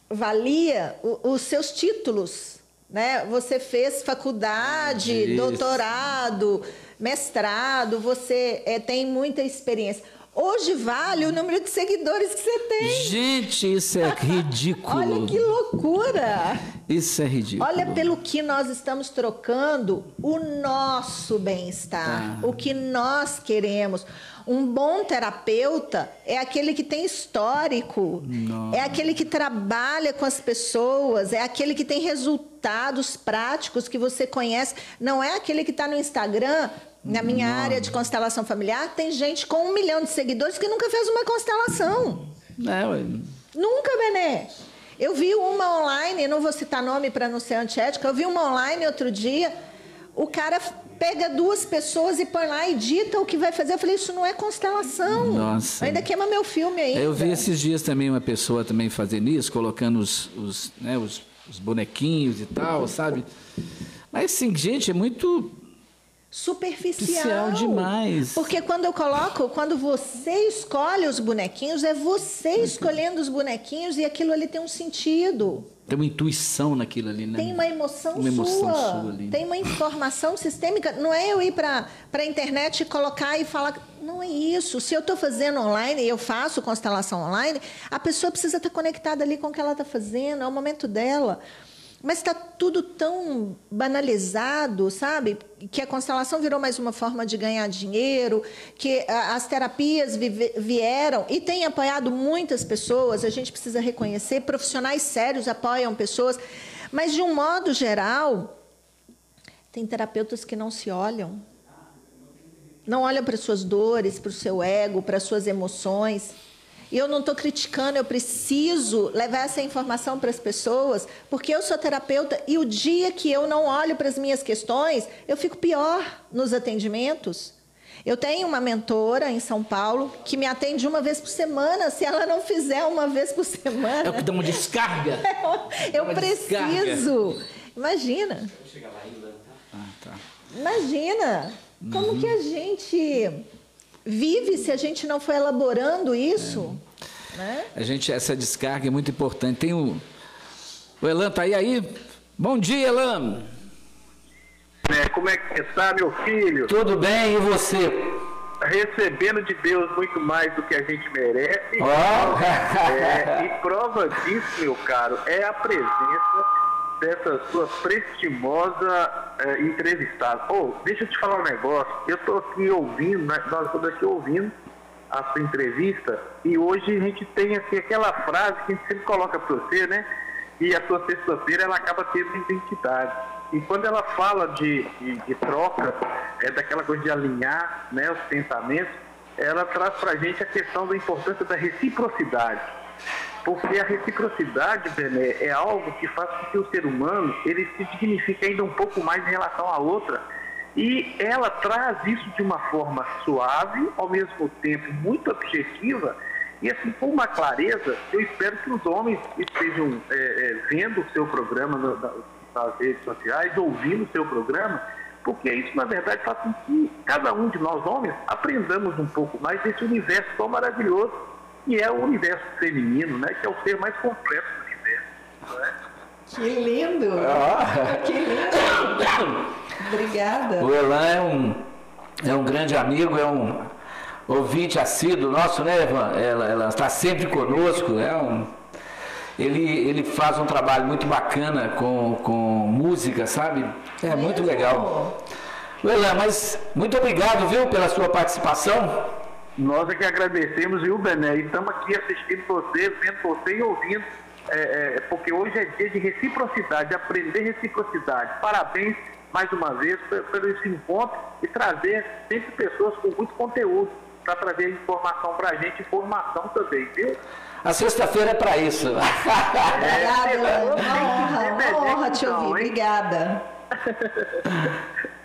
valia o- os seus títulos. Né? Você fez faculdade, Isso. doutorado, mestrado, você eh, tem muita experiência. Hoje vale o número de seguidores que você tem. Gente, isso é ridículo. Olha que loucura! Isso é ridículo. Olha pelo que nós estamos trocando o nosso bem-estar, Ah. o que nós queremos. Um bom terapeuta é aquele que tem histórico, é aquele que trabalha com as pessoas, é aquele que tem resultados práticos que você conhece. Não é aquele que está no Instagram. Na minha área de constelação familiar, tem gente com um milhão de seguidores que nunca fez uma constelação. É, ué. Nunca, Bené. Eu vi uma online, não vou citar nome para não ser antiética, eu vi uma online outro dia, o cara pega duas pessoas e põe lá e dita o que vai fazer. Eu falei, isso não é constelação. Nossa. Ainda queima meu filme ainda. Eu vi esses dias também uma pessoa também fazendo isso, colocando os, os, né, os, os bonequinhos e tal, sabe? Mas assim, gente, é muito. Superficial. Superficial demais. Porque quando eu coloco, quando você escolhe os bonequinhos, é você escolhendo os bonequinhos e aquilo ali tem um sentido. Tem uma intuição naquilo ali, né? Tem uma emoção, Uma emoção sua, sua ali. tem uma informação sistêmica. Não é eu ir para a internet e colocar e falar. Não é isso. Se eu estou fazendo online e eu faço constelação online, a pessoa precisa estar conectada ali com o que ela está fazendo, é o momento dela. Mas está tudo tão banalizado, sabe? Que a constelação virou mais uma forma de ganhar dinheiro, que as terapias vieram e têm apoiado muitas pessoas. A gente precisa reconhecer, profissionais sérios apoiam pessoas, mas de um modo geral, tem terapeutas que não se olham, não olham para suas dores, para o seu ego, para as suas emoções. E eu não estou criticando, eu preciso levar essa informação para as pessoas, porque eu sou terapeuta e o dia que eu não olho para as minhas questões, eu fico pior nos atendimentos. Eu tenho uma mentora em São Paulo que me atende uma vez por semana. Se ela não fizer uma vez por É o semana, que dá uma descarga. eu uma preciso. Imagina. Ah, tá. Imagina como que a gente vive se a gente não for elaborando isso, né? A gente, essa descarga é muito importante. Tem o. O Elan tá aí aí? Bom dia, Elan. né? Como é que está, meu filho? Tudo bem, e você? Recebendo de Deus muito mais do que a gente merece. Ó. É, e prova disso, meu caro, é a presença dessa sua prestimosa é, entrevistada. Ô, deixa eu te falar um negócio. Eu estou aqui ouvindo, né, nós estamos aqui ouvindo a sua entrevista e hoje a gente tem assim, aquela frase que a gente sempre coloca para você, né? E a sua sexta-feira ela acaba tendo identidade. E quando ela fala de, de, de troca, é daquela coisa de alinhar né, os pensamentos, ela traz para a gente a questão da importância da reciprocidade. Porque a reciprocidade, Bené, é algo que faz com que o ser humano ele se dignifique ainda um pouco mais em relação à outra. E ela traz isso de uma forma suave, ao mesmo tempo muito objetiva, e assim com uma clareza. Eu espero que os homens estejam é, é, vendo o seu programa no- na- nas redes sociais, ouvindo o seu programa, porque isso, na verdade, faz com que cada um de nós, homens, aprendamos um pouco mais desse universo tão maravilhoso, que é o universo feminino, né? que é o ser mais completo do universo. não é? Que lindo! Que lindo! Obrigada. O Elan é um, é um grande amigo, é um ouvinte assíduo nosso, né, Evan? Ela, ela está sempre conosco, é um, ele, ele faz um trabalho muito bacana com, com música, sabe? É muito legal. Elan, mas muito obrigado, viu, pela sua participação. Nós é que agradecemos, viu, Bené? E estamos aqui assistindo você, vendo você e ouvindo, é, é, porque hoje é dia de reciprocidade, aprender reciprocidade. Parabéns mais uma vez por, por esse encontro e trazer sempre pessoas com muito conteúdo para trazer informação para a gente, informação também, viu? A sexta-feira é para isso. Obrigada, É, Elan. tem que Uma honra, uma te então, ouvir. hein? Obrigada.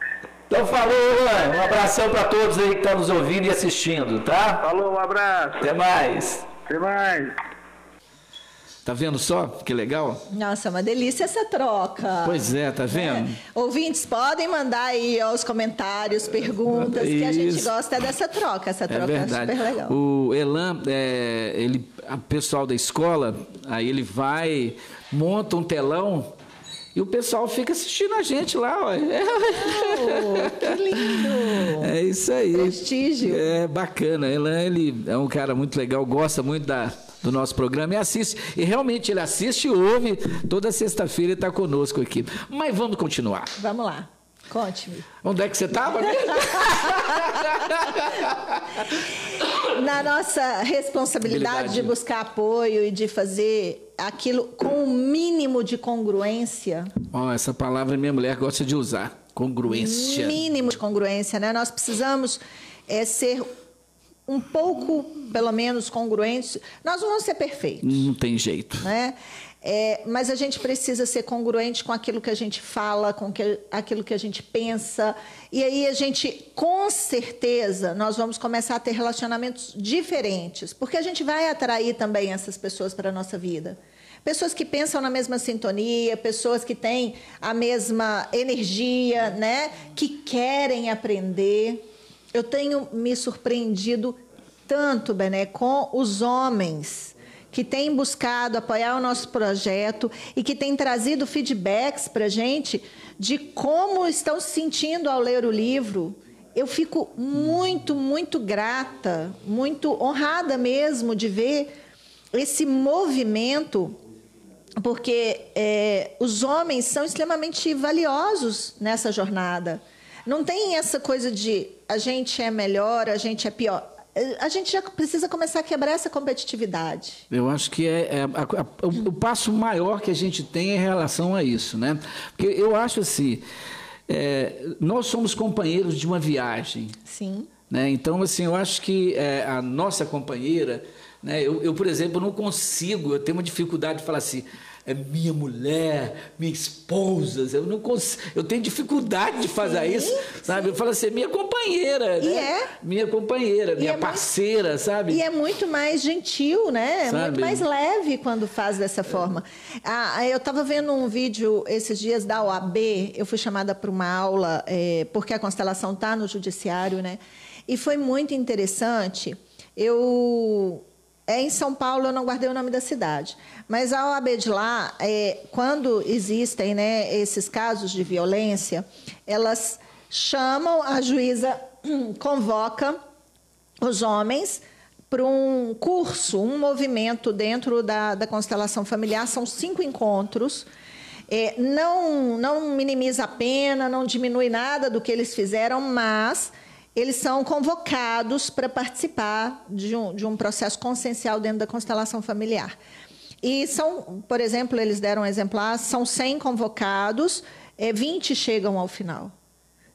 Então falou, Elan. Um abração para todos aí que estão nos ouvindo e assistindo, tá? Falou, um abraço. Até mais. Até mais. Tá vendo só que legal? Nossa, uma delícia essa troca. Pois é, tá vendo? Ouvintes, podem mandar aí os comentários, perguntas, que a gente Isso. gosta dessa troca. Essa É troca é, verdade. super legal. O Elan, é, ele, o pessoal da escola, aí ele vai, monta um telão e o pessoal fica assistindo a gente lá. Ó. Oh, que lindo! É isso aí. Prestígio. É bacana. Elan, ele é um cara muito legal, gosta muito da, do nosso programa e assiste. E realmente ele assiste e ouve. Toda sexta-feira está conosco aqui. Mas vamos continuar. Vamos lá, conte-me. Onde é que você estava? Na nossa responsabilidade de buscar apoio e de fazer aquilo com o mínimo de congruência, Ó, essa palavra minha mulher gosta de usar. Congruência. mínimo de congruência, né? Nós precisamos é, ser um pouco, pelo menos, congruentes. Nós não vamos ser perfeitos. Não tem jeito. né? É, mas a gente precisa ser congruente com aquilo que a gente fala, com que, aquilo que a gente pensa. E aí a gente, com certeza, nós vamos começar a ter relacionamentos diferentes, porque a gente vai atrair também essas pessoas para a nossa vida. Pessoas que pensam na mesma sintonia, pessoas que têm a mesma energia, né? Que querem aprender. Eu tenho me surpreendido tanto, Bené, com os homens que têm buscado apoiar o nosso projeto e que têm trazido feedbacks para a gente de como estão se sentindo ao ler o livro. Eu fico muito, muito grata, muito honrada mesmo de ver esse movimento, porque é, os homens são extremamente valiosos nessa jornada. Não tem essa coisa de a gente é melhor, a gente é pior. A gente já precisa começar a quebrar essa competitividade. Eu acho que é, é a- a- o, o passo maior que a gente tem em relação a isso, né? Porque eu acho assim, é, nós somos companheiros de uma viagem, Sim. né? Então, assim, eu acho que é, a nossa companheira, né? Eu, eu, por exemplo, não consigo, eu tenho uma dificuldade de falar assim, é minha mulher, minha esposa, eu não consigo, eu tenho dificuldade de fazer Sim, isso, sabe? Eu falo assim, minha companheira, E né? é. Minha companheira, minha é muito- parceira, sabe? E é muito mais gentil, né? É muito mais leve quando faz dessa forma. Ah, eu estava vendo um vídeo esses dias da OAB, eu fui chamada para uma aula, é, porque a constelação está no judiciário, né? E foi muito interessante. Eu. É em São Paulo, eu não guardei o nome da cidade. Mas a OAB de lá, é, quando existem né, esses casos de violência, elas chamam, a juíza convoca os homens para um curso, um movimento dentro da, da constelação familiar. São cinco encontros. É, não, não minimiza a pena, não diminui nada do que eles fizeram, mas eles são convocados para participar de um, de um processo consciencial dentro da constelação familiar. E são, por exemplo, eles deram um exemplar, são 100 convocados, é, 20 chegam ao final.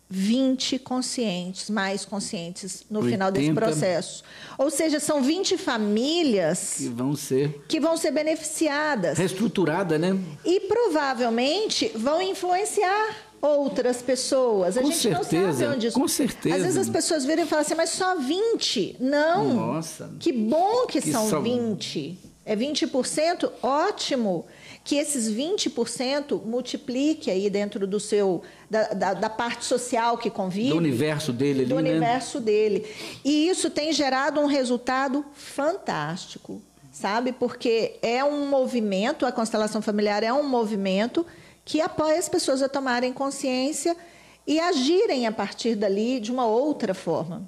20 conscientes, mais conscientes no final desse 80. processo. Ou seja, são 20 famílias Que vão ser que vão ser beneficiadas reestruturada, né? e provavelmente vão influenciar outras pessoas. A Com gente não certeza, sabe onde isso. com certeza. Às vezes as pessoas viram e falam assim, mas só 20? Não. Nossa. Que bom que, Que são são- 20. É 20%? Ótimo. Que esses 20% multiplique aí dentro do seu da, da, da parte social que convive Do universo dele ali, do né? universo dele. E isso tem gerado um resultado fantástico. sabe? Porque é um movimento, a constelação familiar é um movimento que apoia as pessoas a tomarem consciência e agirem a partir dali de uma outra forma.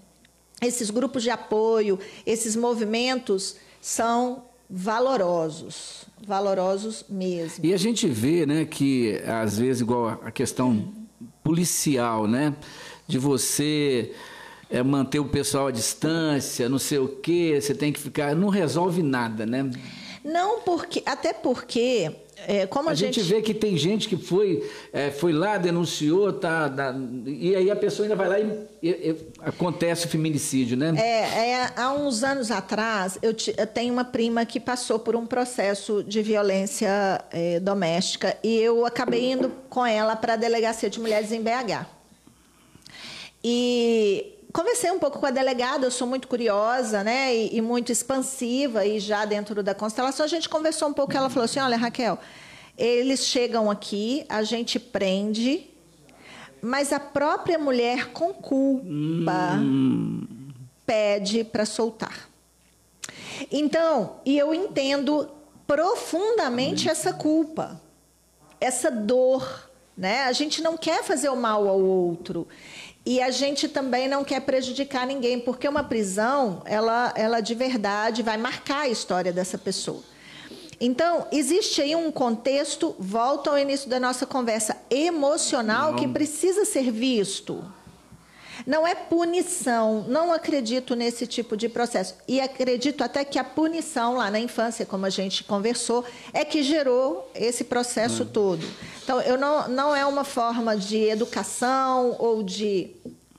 Esses grupos de apoio, esses movimentos são valorosos, valorosos mesmo. E a gente vê, né, que às vezes igual a questão policial, né, de você é, manter o pessoal à distância, não sei o quê, você tem que ficar, não resolve nada, né? Não, porque até porque é, como a, a gente... gente... vê que tem gente que foi, é, foi lá, denunciou, tá, tá, e aí a pessoa ainda vai lá e, e, e acontece o feminicídio, né? É, é, há uns anos atrás, eu, te, eu, tenho uma prima que passou por um processo de violência é, doméstica e eu acabei indo com ela para a delegacia de mulheres em BH. E conversei um pouco com a delegada, eu sou muito curiosa, né, e, e, muito expansiva, e já dentro da constelação a gente conversou um pouco, ela falou assim, olha, Raquel, eles chegam aqui, a gente prende, mas a própria mulher com culpa hum. pede para soltar. Então, e eu entendo profundamente hum. essa culpa, essa dor, né? A gente não quer fazer o mal ao outro. E a gente também não quer prejudicar ninguém, porque uma prisão, ela, ela de verdade vai marcar a história dessa pessoa. Então, existe aí um contexto, volta ao início da nossa conversa, emocional, não. que precisa ser visto. Não é punição, não acredito nesse tipo de processo. E acredito até que a punição lá na infância, como a gente conversou, é que gerou esse processo hum. todo. Então, eu não, não é uma forma de educação ou de,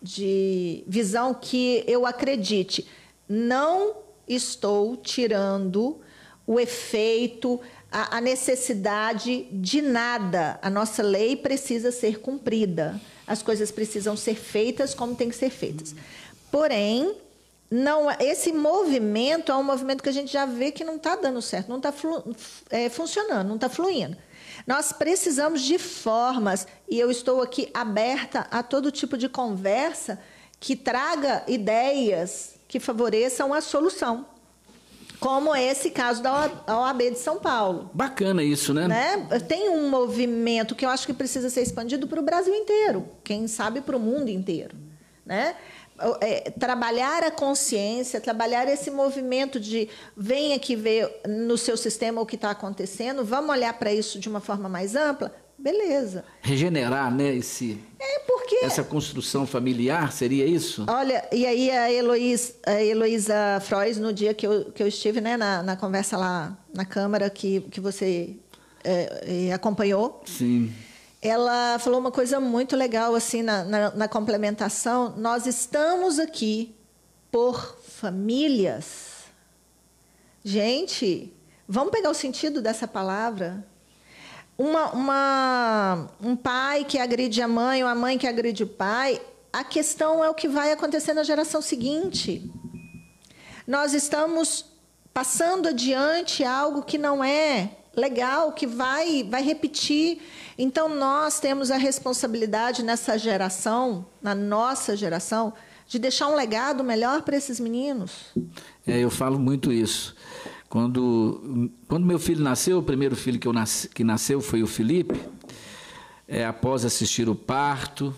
de visão que eu acredite. Não estou tirando o efeito, a, a necessidade de nada. A nossa lei precisa ser cumprida as coisas precisam ser feitas como tem que ser feitas. Porém, não, esse movimento é um movimento que a gente já vê que não está dando certo, não está é, funcionando, não está fluindo. Nós precisamos de formas, e eu estou aqui aberta a todo tipo de conversa que traga ideias que favoreçam a solução como esse caso da OAB de São Paulo. Bacana isso, né? né? Tem um movimento que eu acho que precisa ser expandido para o Brasil inteiro, quem sabe para o mundo inteiro. Né? É, trabalhar a consciência, trabalhar esse movimento de vem aqui ver no seu sistema o que está acontecendo, vamos olhar para isso de uma forma mais ampla, beleza. Regenerar, né, esse, é porque... essa construção familiar, seria isso? Olha, e aí a Heloísa, a Heloísa Frois, no dia que eu, que eu estive né, na, na conversa lá na Câmara, que, que você é, é, acompanhou... Sim. Ela falou uma coisa muito legal assim na, na, na complementação. Nós estamos aqui por famílias. Gente, vamos pegar o sentido dessa palavra? Uma, uma, um pai que agride a mãe ou a mãe que agride o pai, a questão é o que vai acontecer na geração seguinte. Nós estamos passando adiante algo que não é legal, que vai, vai repetir. Então, nós temos a responsabilidade nessa geração, na nossa geração, de deixar um legado melhor para esses meninos. É, eu falo muito isso. Quando, quando meu filho nasceu, o primeiro filho que, eu que nasceu foi o Felipe, é, após assistir o parto,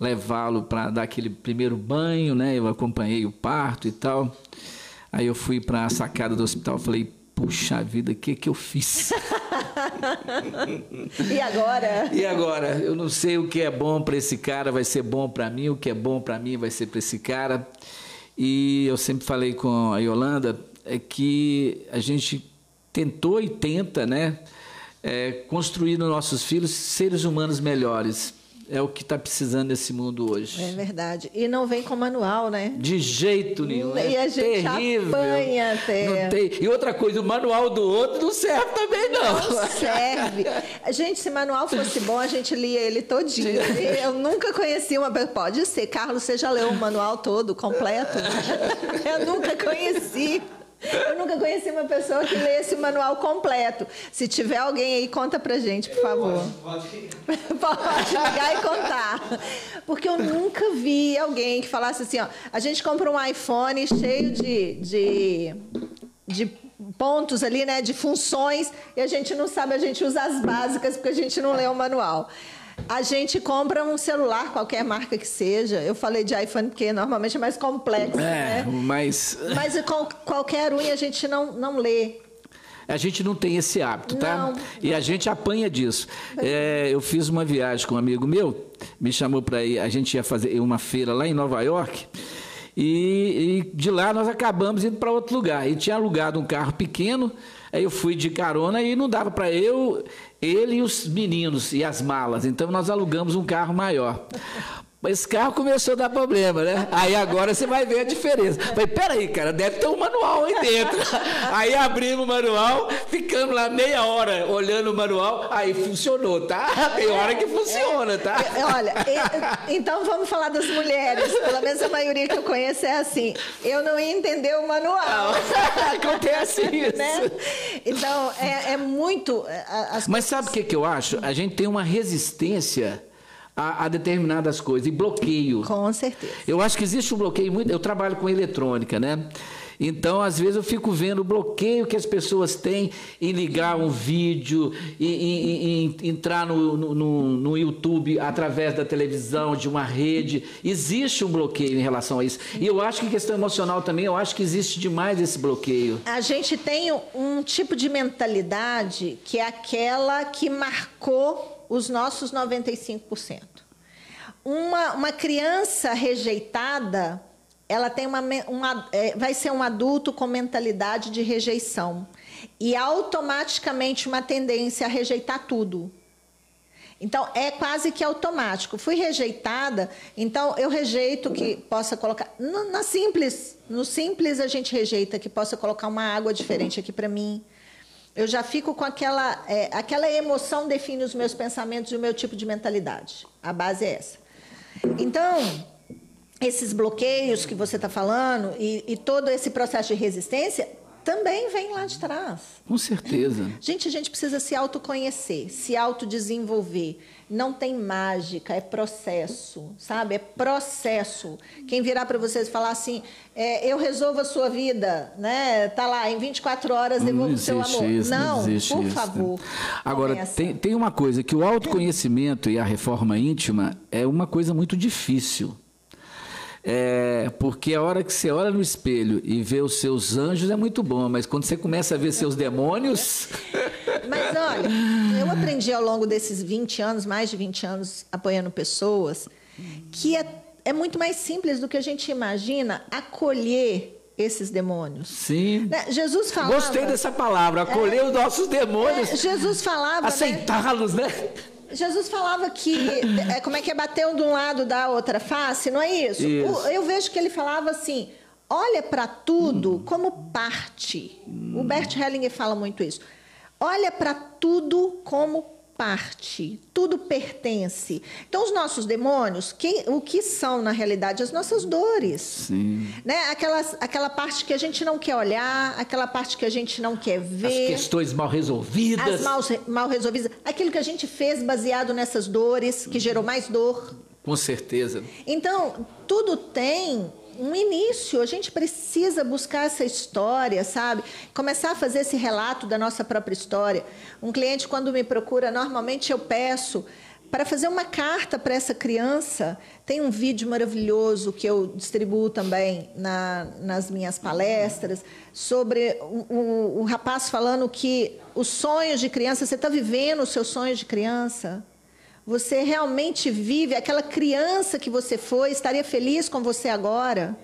levá-lo para dar aquele primeiro banho, né? Eu acompanhei o parto e tal. Aí eu fui para a sacada do hospital, falei, puxa vida, o que que eu fiz? e agora? E agora? Eu não sei o que é bom para esse cara, vai ser bom para mim, o que é bom para mim vai ser para esse cara. E eu sempre falei com a Yolanda, é que a gente tentou e tenta, né, é, construir nos nossos filhos seres humanos melhores. É o que está precisando nesse mundo hoje. É verdade. E não vem com manual, né? De jeito nenhum. E é a gente terrível. apanha até. Tem. E outra coisa, o manual do outro não serve também, não. Não serve. Gente, se manual fosse bom, a gente lia ele todinho. Eu nunca conheci uma... Pode ser, Carlos, você já leu o manual todo, completo? Eu nunca conheci. Eu nunca conheci uma pessoa que lê esse manual completo. Se tiver alguém aí, conta pra gente, por favor. Pode, pode ligar e contar. Porque eu nunca vi alguém que falasse assim, ó, a gente compra um iPhone cheio de, de, de pontos ali, né, de funções, e a gente não sabe, a gente usa as básicas porque a gente não lê o manual. A gente compra um celular, qualquer marca que seja. Eu falei de iPhone porque normalmente é mais complexo, É, né? mas Mas qual- qualquer um a gente não, não lê. a gente não tem esse hábito, tá? Não. E a gente apanha disso. É, eu fiz uma viagem com um amigo meu, me chamou para ir, a gente ia fazer uma feira lá em Nova York. E, e de lá nós acabamos indo para outro lugar. E tinha alugado um carro pequeno, aí eu fui de carona e não dava para eu, ele e os meninos e as malas. Então nós alugamos um carro maior. Mas esse carro começou a dar problema, né? Aí agora você vai ver a diferença. Falei, peraí, cara, deve ter um manual aí dentro. Aí abrimos o manual, ficamos lá meia hora olhando o manual, aí funcionou, tá? Tem hora que funciona, tá? É, Olha, e- então vamos falar das mulheres. Pelo menos a maioria que eu conheço é assim. Eu não ia entender o manual. Acontece isso. né? Então, é, é muito. é, As Mas sabe o que, que eu acho? A gente tem uma resistência a, a determinadas coisas, e bloqueio. Com certeza. Eu acho que existe um bloqueio muito. Eu trabalho com eletrônica, né? Então, às vezes, eu fico vendo o bloqueio que as pessoas têm em ligar um vídeo, em, entrar no, no- no- YouTube através da televisão, de uma rede. Existe um bloqueio em relação a isso. E eu acho que questão emocional também, eu acho que existe demais esse bloqueio. A gente tem um tipo de mentalidade que é aquela que marcou os nossos 95%. Uma, uma criança rejeitada, ela tem uma, uma- é, vai ser um adulto com mentalidade de rejeição e automaticamente uma tendência a rejeitar tudo. Então, é quase que automático. Fui rejeitada, então eu rejeito que possa colocar. Na simples, no simples a gente rejeita que possa colocar uma água diferente aqui para mim. Eu já fico com aquela. é, aquela emoção define os meus pensamentos e o meu tipo de mentalidade. A base é essa. Então, esses bloqueios que você está falando e, e todo esse processo de resistência também vem lá de trás. Com certeza. Gente, a gente precisa se autoconhecer, se autodesenvolver. Não tem mágica, é processo, sabe? É processo. Quem virar para vocês e falar assim, é, eu resolvo a sua vida, né? Tá lá, em 24 horas Não devolvo o seu amor. isso, não, existe por isso, favor. Agora, começa. tem, tem uma coisa, que o autoconhecimento e a reforma íntima é uma coisa muito difícil. É, porque a hora que você olha no espelho e vê os seus anjos é muito bom, mas quando você começa a ver seus demônios. Mas olha, eu aprendi ao longo desses 20 anos, mais de 20 anos, apoiando pessoas, que é, é muito mais simples do que a gente imagina acolher esses demônios. Sim. Né? Jesus falava. Gostei dessa palavra, acolher os nossos demônios, É, Jesus falava. né? aceitá-los, né? Jesus falava que é, como é que é bater um de um lado da outra face, não é isso? Isso. O- eu vejo que ele falava assim: olha para tudo como parte. O Bert Hellinger fala muito isso. Olha para tudo como parte. Tudo pertence. Então, os nossos demônios, que- o que são na realidade as nossas dores? Sim. Né? Aquelas, aquela parte que a gente não quer olhar, aquela parte que a gente não quer As ver. questões mal resolvidas. As mal, mal resolvidas, aquilo que a gente fez baseado nessas dores, que gerou mais dor. Com certeza. Então, tudo tem um início. A gente precisa buscar essa história, sabe? Começar a fazer esse relato da nossa própria história. Um cliente, quando me procura, normalmente eu peço para fazer uma carta para essa criança. Tem um vídeo maravilhoso que eu distribuo também na- nas minhas palestras sobre o, o- o rapaz falando que os sonhos de criança, você está vivendo os seus sonhos de criança? Você realmente vive aquela criança que você foi, estaria feliz com você agora?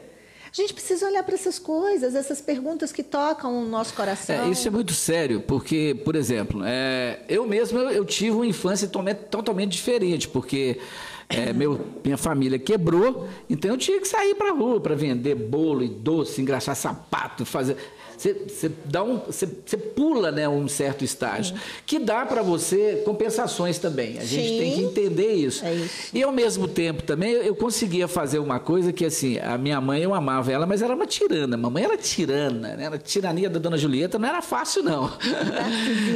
A gente precisa olhar para essas coisas, essas perguntas que tocam o nosso coração. É, isso é muito sério, porque, por exemplo, é, eu mesmo eu, eu tive uma infância totalmente, totalmente diferente, porque é, meu, minha família quebrou, então eu tinha que sair para a rua para vender bolo e doce, engraxar sapato, fazer. Você, você dá um, você, você pula, né, um certo estágio que dá para você compensações também. A gente Sim. tem que entender isso. É isso. E ao mesmo tempo também eu eu conseguia fazer uma coisa que assim, a minha mãe eu amava ela, mas era uma tirana. Mamãe era tirana, né? A tirania da dona Julieta não era fácil, não.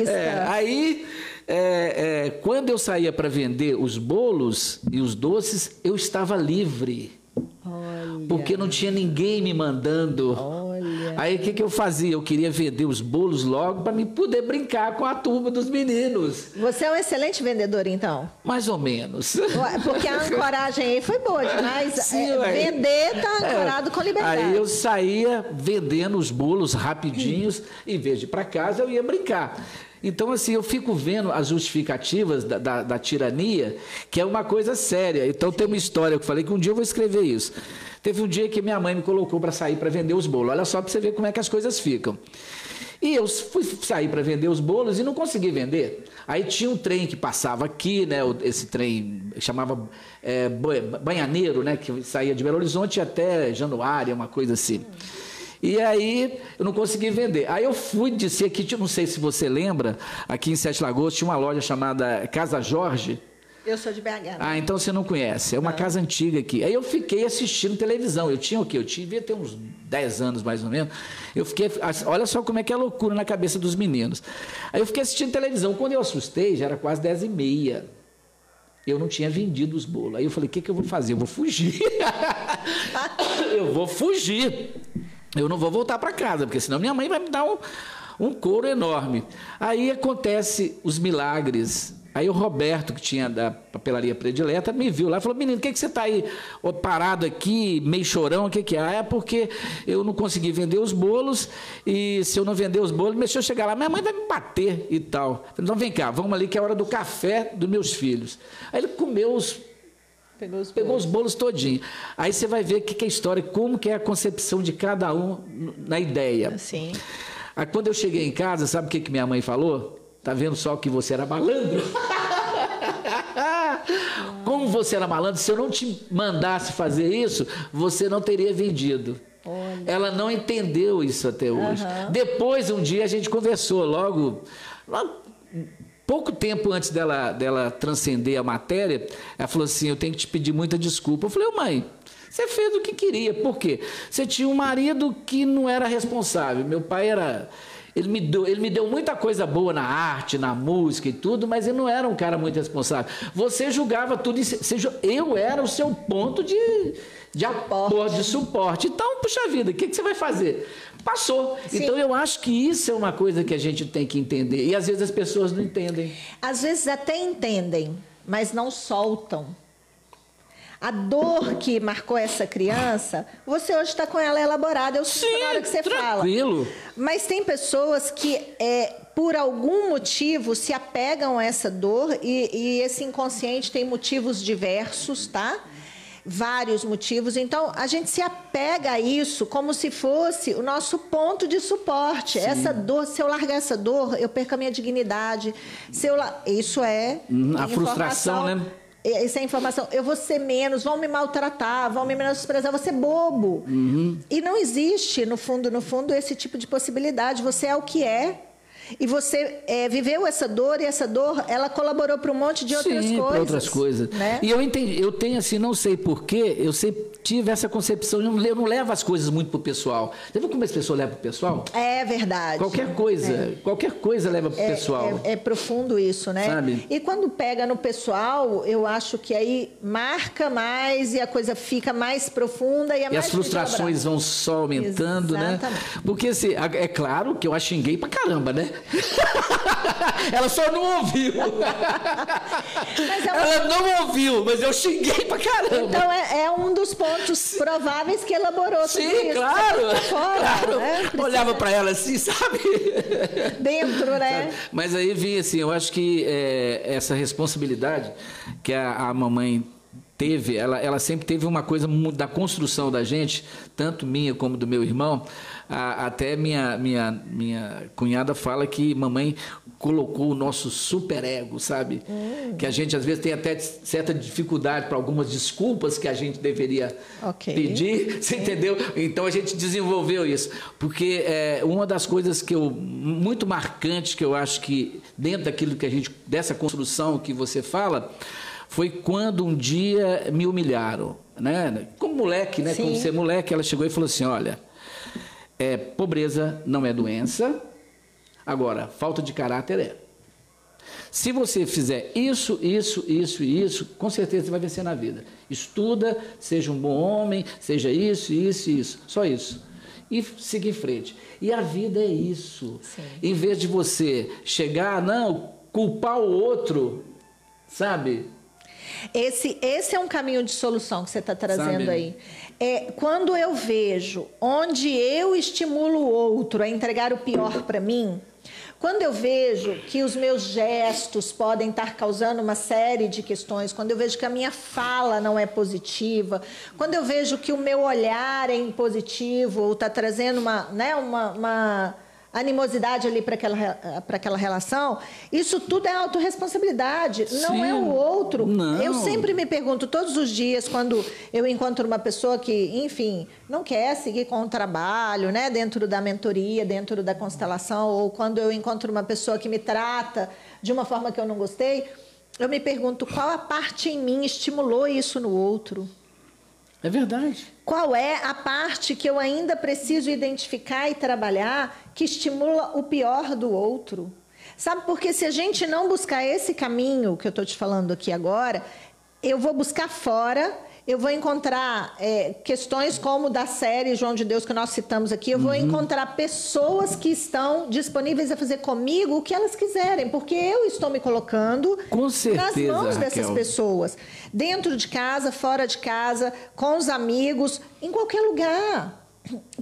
É, aí, é, é, quando eu saía para vender os bolos e os doces, eu estava livre. Porque não tinha ninguém me mandando. Olha. Aí o que, que eu fazia? Eu queria vender os bolos logo para me poder brincar com a turma dos meninos. Você é um excelente vendedor, então. Mais ou menos. Porque a ancoragem aí foi boa demais. Sim, É, vender tá ancorado com liberdade. Aí eu saía vendendo os bolos rapidinhos, em vez de ir para casa, eu ia brincar. Então, assim, eu fico vendo as justificativas da, da- da tirania, que é uma coisa séria. Então, tem uma história que eu falei que um dia eu vou escrever isso. Teve um dia que minha mãe me colocou para sair para vender os bolos. Olha só para você ver como é que as coisas ficam. E eu fui sair para vender os bolos e não consegui vender. Aí tinha um trem que passava aqui, né? Esse trem chamava é, Ba- Banhaneiro, né? Que saía de Belo Horizonte até Januário, uma coisa assim. E aí eu não consegui vender. Aí eu fui disse aqui, não sei se você lembra, aqui em Sete Lagoas tinha uma loja chamada Casa Jorge. Eu sou de BH. né? Ah, então você não conhece. É uma casa antiga aqui. Aí eu fiquei assistindo televisão. Eu tinha o quê? Eu tinha, devia ter uns 10 anos mais ou menos. Eu fiquei. Olha só como é que é loucura na cabeça dos meninos. Aí eu fiquei assistindo televisão. Quando eu assustei, já era quase 10 e meia. Eu não tinha vendido os bolos. Aí eu falei: o que, que eu vou fazer? Eu vou fugir. eu vou fugir. Eu não vou voltar para casa, porque senão minha mãe vai me dar um, um couro enorme. Aí acontece os milagres. Aí o Roberto, que tinha da papelaria predileta, me viu lá e falou: Menino, o que, que você está aí ó, parado aqui, meio chorão? O que, que é? Ah, é porque eu não consegui vender os bolos e se eu não vender os bolos, deixa eu chegar lá, minha mãe vai me bater e tal. Então vem cá, vamos ali que é a hora do café dos meus filhos. Aí ele comeu os Pegou os Pegou os bolos todinho. Aí você vai ver o que, que é a história, como que é a concepção de cada um na ideia. Sim. Aí quando eu cheguei em casa, sabe o que, que minha mãe falou? Tá vendo só que você era malandro? Como você era malandro, se eu não te mandasse fazer isso, você não teria vendido. Ela não entendeu isso até hoje. Depois, um dia, a gente conversou, logo, logo pouco tempo antes dela, dela transcender a matéria, ela falou assim: Eu tenho que te pedir muita desculpa. Eu falei, ô mãe. Você fez o que queria. Por quê? Você tinha um marido que não era responsável. Meu pai era. Ele me, deu, ele me deu muita coisa boa na arte, na música e tudo, mas ele não era um cara muito responsável. Você julgava tudo. Você ju- eu era o seu ponto de, de apoio, de suporte. Então, puxa vida, o que, que você vai fazer? Passou. Sim. Então, eu acho que isso é uma coisa que a gente tem que entender. E às vezes as pessoas não entendem. Às vezes até entendem, mas não soltam. A dor que marcou essa criança, você hoje está com ela elaborada. Eu sinto na hora que você fala. tranquilo. Mas tem pessoas que, é, por algum motivo, se apegam a essa dor e, e esse inconsciente tem motivos diversos, tá? Vários motivos. Então, a gente se apega a isso como se fosse o nosso ponto de suporte. Essa dor, se eu largar essa dor, eu perco a minha dignidade. Se eu, isso é. Uhum, a frustração, informação- né? é, Isso é informação. Eu vou ser menos, vão me maltratar, vão me menosprezar, vou ser bobo. Uhum. E não existe, no fundo, no fundo, esse tipo de possibilidade. Você é o que é. E você é, viveu essa dor e essa dor, ela colaborou para um monte de outras Sim, coisas. para outras coisas. Né? E eu entendi, eu tenho assim, não sei porquê, eu sempre tive essa concepção, eu não, eu não levo as coisas muito pro pessoal. Você viu como as pessoas levam pro pessoal? É verdade. Qualquer coisa, qualquer coisa leva pro pessoal. É, é profundo isso, né? Sabe? E quando pega no pessoal, eu acho que aí marca mais e a coisa fica mais profunda e é E mais as frustrações vão só aumentando, Exatamente. né? Porque assim, é claro que eu a xinguei pra caramba, né? Ela só não ouviu. Mas é Ela não ouviu, mas eu xinguei pra caramba. Então é, é um dos pontos prováveis que elaborou tudo Sim, isso. claro. Pra fora, claro. né? Olhava pra ela assim, sabe? Dentro, né? Sabe? Mas aí vi assim, eu acho que é, essa responsabilidade que a, a mamãe teve, ela, ela sempre teve uma coisa da construção da gente, tanto minha como do meu irmão. A- até minha, minha, minha cunhada fala que mamãe colocou o nosso superego, sabe? Que a gente às vezes tem até certa dificuldade para algumas desculpas que a gente deveria Ok. pedir, você entendeu? Então a gente desenvolveu isso, porque é, uma das coisas que eu muito marcantes que eu acho que dentro daquilo que a gente dessa construção que você fala foi quando um dia me humilharam, né? Como moleque, né? Sim. Como ser moleque, ela chegou e falou assim, olha, é, pobreza não é doença, agora falta de caráter é. Se você fizer isso, isso, isso e isso, com certeza você vai vencer na vida. Estuda, seja um bom homem, seja isso, isso e isso. Só isso. e seguir em frente. E a vida é isso. Sim. Em vez de você chegar, não, culpar o outro, sabe? Esse, esse é um caminho de solução que você está trazendo Sabe? aí. É, quando eu vejo onde eu estimulo o outro a entregar o pior para mim, quando eu vejo que os meus gestos podem estar causando uma série de questões, quando eu vejo que a minha fala não é positiva, quando eu vejo que o meu olhar é impositivo, ou está trazendo uma, né, uma, uma animosidade ali para aquela, aquela relação, isso tudo é autorresponsabilidade, não Sim. é o outro. Não. Eu sempre me pergunto todos os dias quando eu encontro uma pessoa que, enfim, não quer seguir com o trabalho, né, dentro da mentoria, dentro da constelação, ou quando eu encontro uma pessoa que me trata de uma forma que eu não gostei, eu me pergunto qual a parte em mim estimulou isso no outro. É verdade. Qual é a parte que eu ainda preciso identificar e trabalhar que estimula o pior do outro? Sabe, porque se a gente não buscar esse caminho que eu estou te falando aqui agora, eu vou buscar fora, eu vou encontrar é, questões como da série João de Deus que nós citamos aqui, eu vou encontrar pessoas que estão disponíveis a fazer comigo o que elas quiserem, porque eu estou me colocando Com nas certeza, mãos dessas Raquel. pessoas. Dentro de casa, fora de casa, com os amigos, em qualquer lugar.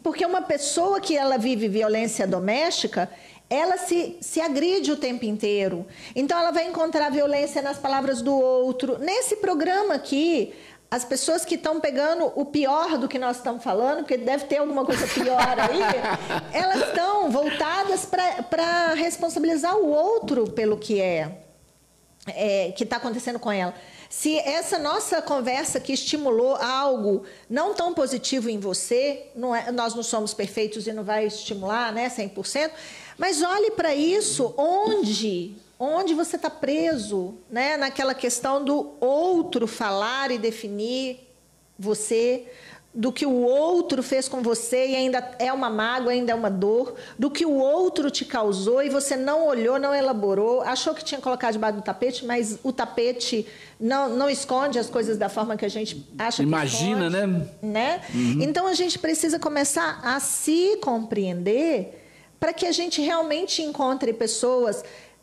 Porque uma pessoa que ela vive violência doméstica, ela se, se agride o tempo inteiro. Então ela vai encontrar violência nas palavras do outro. Nesse programa aqui, as pessoas que estão pegando o pior do que nós estamos falando, porque deve ter alguma coisa pior aí, elas estão voltadas para responsabilizar o outro pelo que é é, que está acontecendo com ela. Se essa nossa conversa que estimulou algo não tão positivo em você, não é- nós não somos perfeitos e não vai estimular né, 100%, mas olhe para isso onde, onde você está preso, né, naquela questão do outro falar e definir você, do que o outro fez com você e ainda é uma mágoa, ainda é uma dor, do que o outro te causou e você não olhou, não elaborou, achou que tinha colocado debaixo do tapete, mas o tapete não, não esconde as coisas da forma que a gente acha Imagina, que esconde, né? né? Então a gente precisa começar a se compreender para que a gente realmente encontre pessoas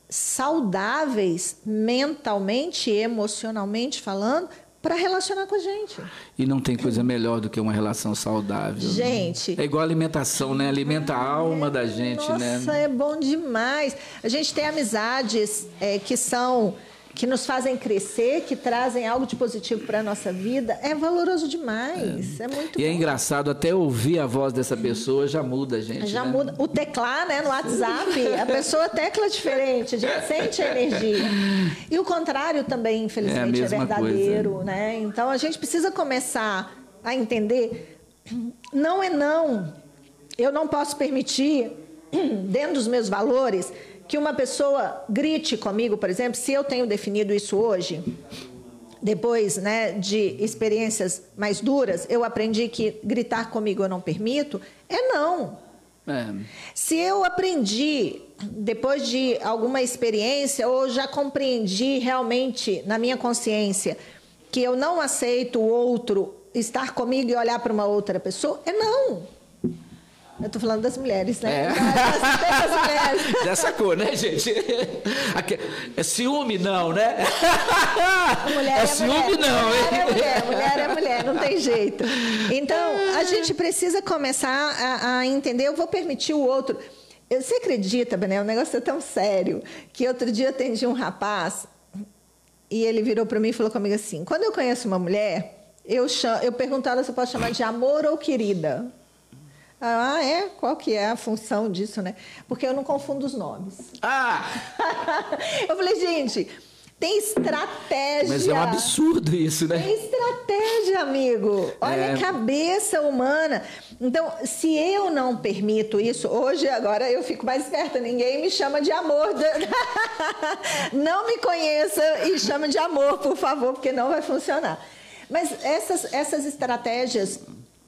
saudáveis mentalmente e emocionalmente falando para relacionar com a gente. E não tem coisa melhor do que uma relação saudável. né? Gente. É igual alimentação, né? Alimenta a alma da gente, Nossa, né? é bom demais. A gente tem amizades é, que são que nos fazem crescer, que trazem algo de positivo para a nossa vida. É valoroso demais. É, muito E é bom. engraçado, até ouvir a voz dessa pessoa já muda a gente. Já né? muda. O teclar, né, no WhatsApp, a pessoa tecla diferente, a gente sente a energia. E o contrário também, infelizmente, É é, verdadeiro, né? Então a gente precisa começar a entender. Não é não. Eu não posso permitir, dentro dos meus valores, que uma pessoa grite comigo, por exemplo, se eu tenho definido isso hoje, depois né, de experiências mais duras, eu aprendi que gritar comigo eu não permito, é não. É. Se eu aprendi depois de alguma experiência ou já compreendi realmente na minha consciência que eu não aceito o outro estar comigo e olhar para uma outra pessoa, é não. Eu estou falando das mulheres, né? É. Das, das mulheres. Já sacou, né, gente? É ciúme, não, né? Mulher é é ciúme, mulher. não, mulher é hein? mulher, mulher é mulher, não tem jeito. Então, a gente precisa começar a, a entender, eu vou permitir o outro. Você acredita, Bené, o negócio é tão sério, que outro dia eu atendi um rapaz e ele virou para mim e falou comigo assim, quando eu conheço uma mulher, eu, chamo, eu pergunto a ela se eu posso chamar de amor ou querida. Ah, é? Qual que é a função disso, né? Porque eu não confundo os nomes. Ah! eu falei, gente, tem estratégia. Mas é um absurdo isso, Tem né? estratégia, amigo. Olha É. a cabeça humana. Então, se eu não permito isso, hoje, agora eu fico mais esperta. Ninguém me chama de amor. Não me conheça e chama de amor, por favor, porque não vai funcionar. Mas essas, essas estratégias,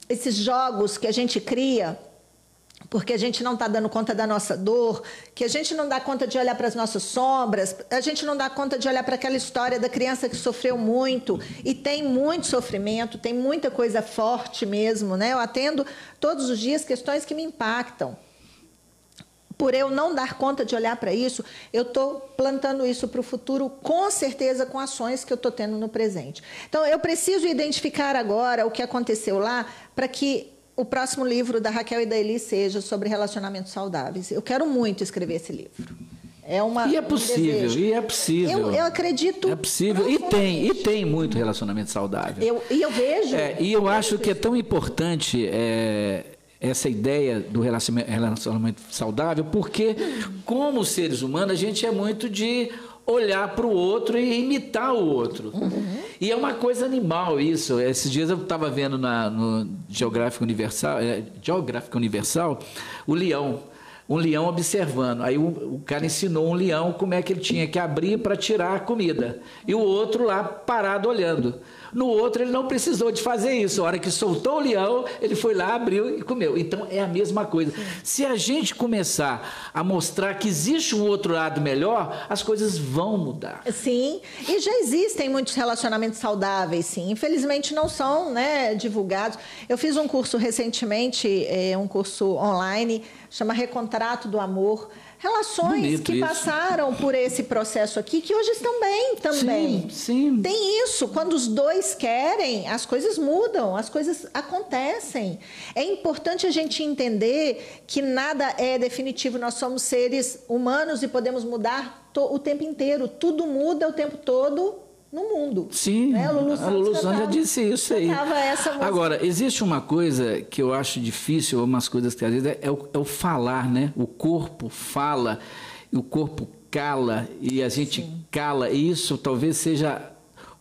esses jogos que a gente cria, porque a gente não está dando conta da nossa dor, que a gente não dá conta de olhar para as nossas sombras, a gente não dá conta de olhar para aquela história da criança que sofreu muito e tem muito sofrimento, tem muita coisa forte mesmo, né? Eu atendo todos os dias questões que me impactam. Por eu não dar conta de olhar para isso, eu estou plantando isso para o futuro, com certeza, com ações que eu estou tendo no presente. Então, eu preciso identificar agora o que aconteceu lá para que o próximo livro da Raquel e da Eli seja sobre relacionamentos saudáveis. Eu quero muito escrever esse livro. É uma, E é um possível, desejo. e é possível. Eu, eu acredito. É possível. E tem, e tem muito relacionamento saudável. Eu, e eu vejo. É, e eu acho que é tão importante é, essa ideia do relacionamento, saudável, porque, como seres humanos, a gente é muito de olhar para o outro e imitar o outro. E é uma coisa animal isso. Esses dias eu estava vendo na, no Geográfico Universal, é, Geográfico Universal, o leão. Um leão observando. Aí o, o cara ensinou um leão como é que ele tinha que abrir para tirar a comida. E o outro lá parado olhando. No outro, ele não precisou de fazer isso. A hora que soltou o leão, ele foi lá, abriu e comeu. Então, é a mesma coisa. Se a gente começar a mostrar que existe um outro lado melhor, as coisas vão mudar. Sim, e já existem muitos relacionamentos saudáveis, sim. Infelizmente não são né, divulgados. Eu fiz um curso recentemente, é, um curso online, chama Recontrato do Amor. Relações Bonito que isso. passaram por esse processo aqui, que hoje estão bem também. Sim, sim. Tem isso, quando os dois querem, as coisas mudam, as coisas acontecem. É importante a gente entender que nada é definitivo, nós somos seres humanos e podemos mudar o tempo inteiro. Tudo muda o tempo todo no mundo. Sim, Né? Lulu a Santos Lulu Santos já disse isso aí. Agora, existe uma coisa que eu acho difícil, umas coisas que às vezes é, é o, é o falar, né? O corpo fala, e o corpo cala, e a gente cala. E isso talvez seja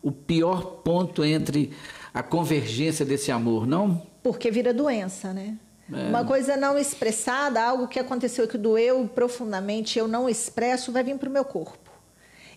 o pior ponto entre a convergência desse amor, não? Porque vira doença, né? É. Uma coisa não expressada, algo que aconteceu que doeu profundamente, eu não expresso, vai vir para o meu corpo.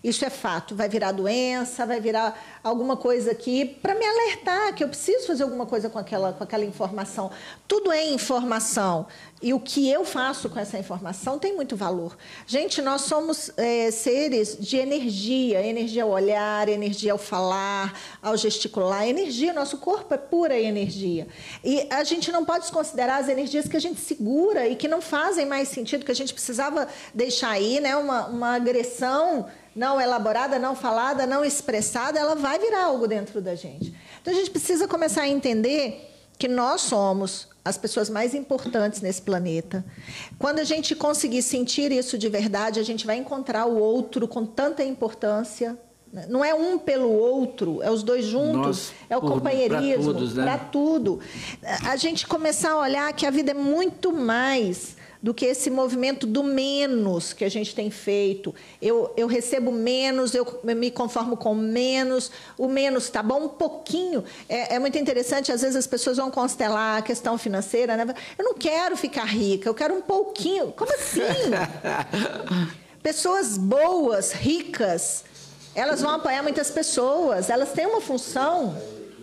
Isso é fato, vai virar doença, vai virar alguma coisa aqui para me alertar que eu preciso fazer alguma coisa com aquela, com aquela informação. Tudo é informação e o que eu faço com essa informação tem muito valor. Gente, nós somos é, seres de energia, energia ao olhar, energia ao falar, ao gesticular, energia. Nosso corpo é pura energia e a gente não pode desconsiderar as energias que a gente segura e que não fazem mais sentido, que a gente precisava deixar aí, né? Uma, uma agressão não elaborada, não falada, não expressada, ela vai virar algo dentro da gente. Então a gente precisa começar a entender que nós somos as pessoas mais importantes nesse planeta. Quando a gente conseguir sentir isso de verdade, a gente vai encontrar o outro com tanta importância. Não é um pelo outro, é os dois juntos, Nós, é o por- companheirismo, todos, né? tudo. A gente começar a olhar que a vida é muito mais do que esse movimento do menos que a gente tem feito. Eu, eu recebo menos, eu me conformo com menos, o menos tá bom, um pouquinho. É, é muito interessante, às vezes as pessoas vão constelar a questão financeira, né? Eu não quero ficar rica, eu quero um pouquinho. Como assim? Pessoas boas, ricas, elas vão apoiar muitas pessoas, elas têm uma função.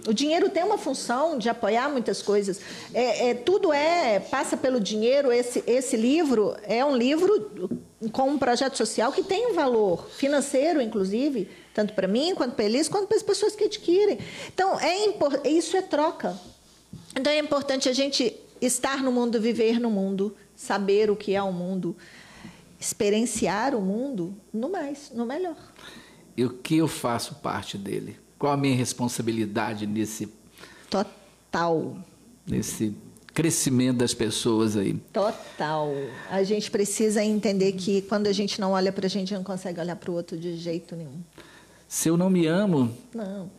O dinheiro tem uma função de apoiar muitas coisas. É, é, tudo é passa pelo dinheiro. Esse, esse livro é um livro com um projeto social que tem um valor financeiro, inclusive, tanto para mim quanto para eles, quanto para as pessoas que adquirem. Então é isso é troca. Então é importante a gente estar no mundo, viver no mundo, saber o que é o mundo, experienciar o mundo no mais, no melhor. E o que eu faço parte dele? Qual a minha responsabilidade nesse, Total. nesse crescimento das pessoas aí? Total. A gente precisa entender que quando a gente não olha para a gente, não consegue olhar para o outro de jeito nenhum. Se eu não me amo, Não.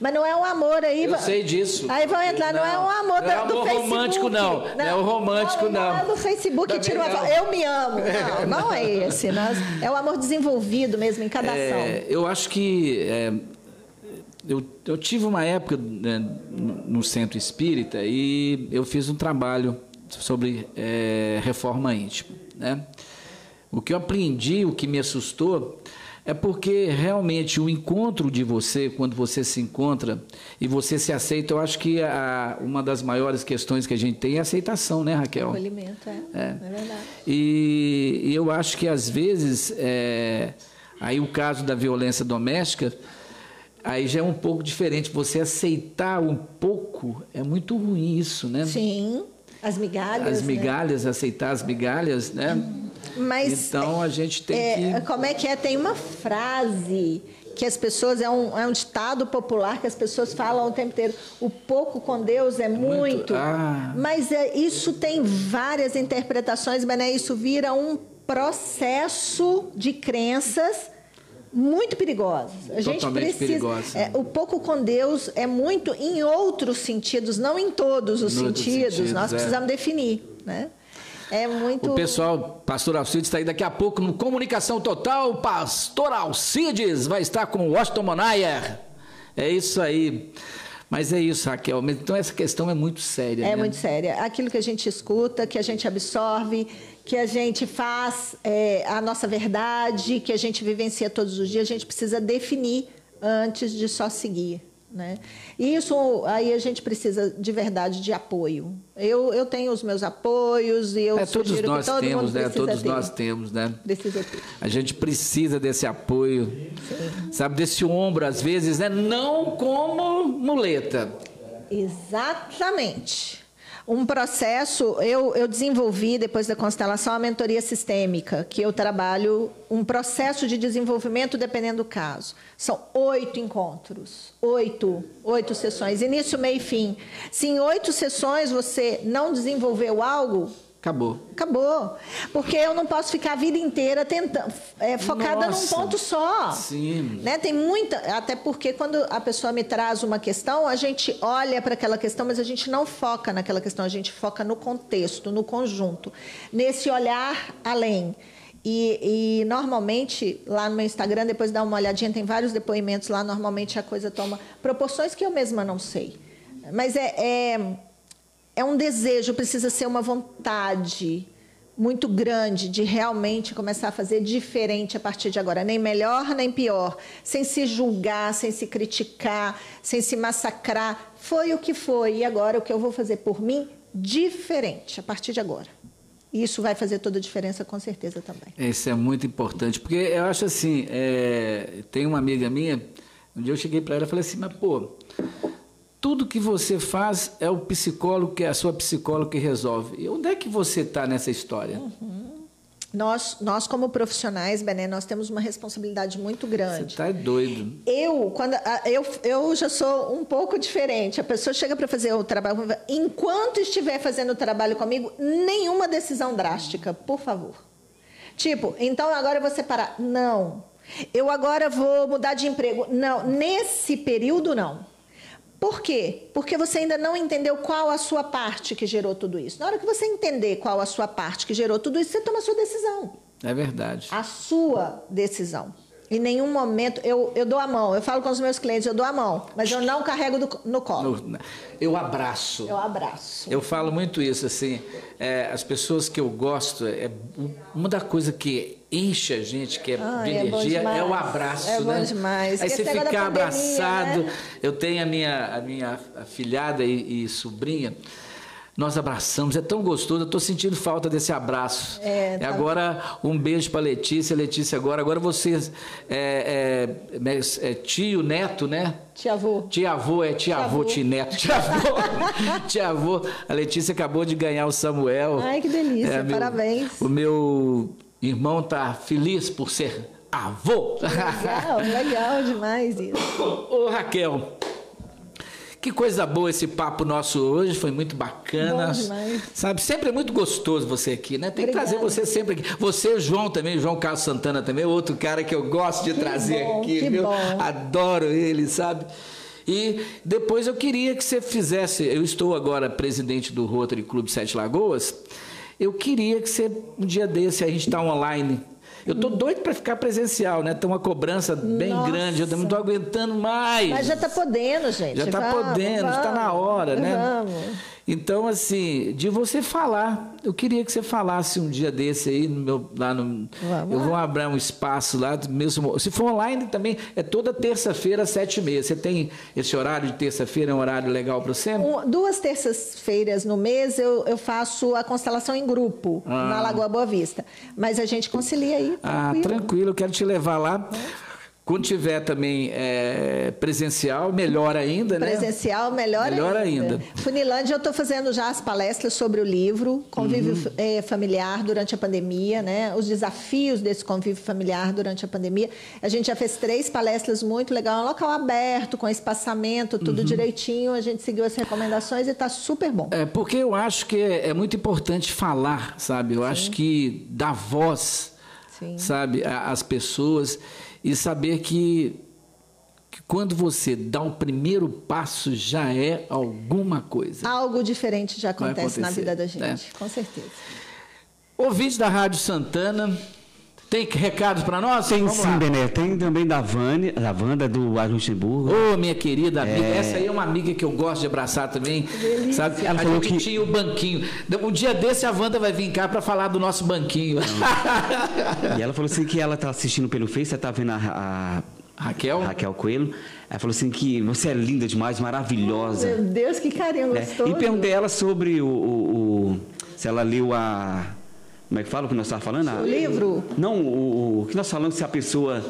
Mas não é um amor aí. Eu sei disso. Aí vão entrar, não, é um amor Não é do amor Facebook. romântico, não. Não é o romântico, não. não. é do Facebook Também tira uma não. foto. Eu me amo. Não, não é esse. Nós, é o amor desenvolvido mesmo em cada É, ação. eu acho que é, eu, eu tive uma época né, no centro espírita e eu fiz um trabalho sobre é, reforma íntima. Né? O que eu aprendi, o que me assustou, É porque realmente o encontro de você, quando você se encontra e você se aceita, eu acho que a, uma das maiores questões que a gente tem é a aceitação, né, Raquel? Acolhimento, é. É, é verdade. E, e, eu acho que às vezes, é, aí o caso da violência doméstica, aí já é um pouco diferente. Você aceitar um pouco é muito ruim isso, né? Sim. As migalhas. As né? migalhas, né? aceitar as migalhas, né? Mas então a gente tem é, que. Como é que é? Tem uma frase que as pessoas é um, é um ditado popular que as pessoas falam o tempo inteiro. O pouco com Deus é muito. muito. Ah. Mas é, isso tem várias interpretações, mas né, isso vira um processo de crenças muito perigosas. A gente precisa. É, o pouco com Deus é muito em outros sentidos, não em todos os sentidos. sentidos. Nós é. precisamos definir, né? É muito. O pessoal, pastor Alcides está aí daqui a pouco no Comunicação Total. Pastor Alcides vai estar com o Washington Monayer. É isso aí. Mas é isso, Raquel. Então essa questão é muito séria. É né? muito séria. Aquilo que a gente escuta, que a gente absorve, que a gente faz é, a nossa verdade, que a gente vivencia todos os dias, a gente precisa definir antes de só seguir. Né? E isso aí a gente precisa de verdade de apoio. Eu, eu tenho os meus apoios e eu é, todos nós todo temos, né? Todos ter. nós temos, né? Precisa ter. A gente precisa desse apoio, Sim. sabe, desse ombro às vezes, né? Não como muleta. Exatamente um processo, eu, eu desenvolvi, depois da constelação, a mentoria sistêmica, que eu trabalho um processo de desenvolvimento dependendo do caso. São oito encontros, oito, oito sessões, início, meio e fim. Se em oito sessões você não desenvolveu algo, Acabou. Acabou. Porque eu não posso ficar a vida inteira tentando, é, focada Nossa. num ponto só. Sim. Né? Tem muita. Até porque quando a pessoa me traz uma questão, a gente olha para aquela questão, mas a gente não foca naquela questão, a gente foca no contexto, no conjunto. Nesse olhar além. E, e, normalmente, lá no meu Instagram, depois dá uma olhadinha, tem vários depoimentos lá, normalmente a coisa toma proporções que eu mesma não sei. Mas é, é é um desejo, precisa ser uma vontade muito grande de realmente começar a fazer diferente a partir de agora, nem melhor nem pior, sem se julgar, sem se criticar, sem se massacrar. Foi o que foi e agora o que eu vou fazer por mim diferente a partir de agora. Isso vai fazer toda a diferença com certeza também. Isso é muito importante, porque eu acho assim, é, tem uma amiga minha, um dia eu cheguei para ela e falei assim, mas pô, tudo que você faz é o psicólogo, que é a sua psicóloga que resolve. E onde é que você está nessa história? Uhum. Nós, nós, como profissionais, Bené, nós temos uma responsabilidade muito grande. Você está doido. Eu, quando, eu, eu já sou um pouco diferente. A pessoa chega para fazer o trabalho. Enquanto estiver fazendo o trabalho comigo, nenhuma decisão drástica, por favor. Tipo, então agora eu vou separar. Não. Eu agora vou mudar de emprego. Não. Nesse período, não. Por quê? Porque você ainda não entendeu qual a sua parte que gerou tudo isso. Na hora que você entender qual a sua parte que gerou tudo isso, você toma a sua decisão. É verdade. A sua decisão. Em nenhum momento eu, eu dou a mão. Eu falo com os meus clientes, eu dou a mão, mas eu não carrego do, no colo. No, eu abraço. Eu abraço. Eu falo muito isso assim. É, as pessoas que eu gosto, é uma da coisa que enche a gente, que é Ai, de é energia, é, o abraço, é né? Bom demais. Aí você ficar pandemia, abraçado. Né? Eu tenho a minha, a minha afilhada e, e sobrinha nós abraçamos, é tão gostoso, eu estou sentindo falta desse abraço. É, tá agora, um beijo para Letícia, Letícia agora, agora vocês, é, é, é, tio, neto, né? Tia avô. Tia avô, é tia, avô, tia neto, tia avô. tia avô, a Letícia acabou de ganhar o Samuel. Ai, que delícia, é, meu, parabéns. O meu irmão tá feliz por ser avô. Legal, legal demais isso. Ô, Raquel, que coisa boa esse papo nosso hoje, foi muito bacana. Sabe, sempre é muito gostoso você aqui, né? Tem Obrigada. que trazer você sempre aqui. Você, o João também, o João Carlos Santana também, outro cara que eu gosto de que trazer bom, aqui, viu? Bom. Adoro ele, sabe? E depois eu queria que você fizesse, eu estou agora presidente do Rotary Clube Sete Lagoas, eu queria que você, um dia desse, a gente está online, eu tô doido para ficar presencial, né? Tem uma cobrança bem Nossa. grande, eu não estou aguentando mais. Mas já está podendo, gente. Já está podendo, está na hora, né? Vamos. Então, assim, de você falar, eu queria que você falasse um dia desse aí, no meu, lá no. Vamos eu lá. vou abrir um espaço lá, mesmo. Se for online também, é toda terça-feira, às sete e meia. Você tem esse horário de terça-feira, é um horário legal para você? Um- duas terças-feiras no mês eu, eu faço a constelação em grupo, na Lagoa Boa Vista. Mas a gente concilia aí. Ah, tranquilo, eu quero te levar lá. Quando tiver também é, presencial, melhor ainda, né? Presencial, melhor, Melhor ainda. Funilândia, eu estou fazendo já as palestras sobre o livro, convívio Uhum. eh, familiar durante a pandemia, né? Os desafios desse convívio familiar durante a pandemia. A gente já fez três palestras muito legal, um local aberto, com espaçamento, Uhum. tudo direitinho. A gente seguiu as recomendações e está super bom. É, porque eu acho que é, é muito importante falar, sabe? Eu acho que dar voz, Sim. sabe, às pessoas e saber que, que quando você dá o primeiro passo já é alguma coisa. Algo diferente já acontece na vida da né? gente, com certeza. Ouvinte da Rádio Santana, tem recados para nós? Tem Vamos sim, lá. Bené. Tem também da Vânia, da Wanda, do Luxemburgo. Ô, minha querida amiga, essa aí é uma amiga que eu gosto de abraçar também. Sabe? Ela a falou gente que- tinha o banquinho. Um dia desse a Wanda vai vir cá para falar do nosso banquinho. E ela falou assim que ela tá assistindo pelo Face, ela tá vendo a, Raquel? a Raquel Coelho. Ela falou assim que você é linda demais, maravilhosa. Meu Deus, que carinho gostoso. E perguntei ela sobre o, o- o- se ela leu a. Como é que fala o que nós estávamos falando? O livro? Não, o, o que nós falamos se a pessoa.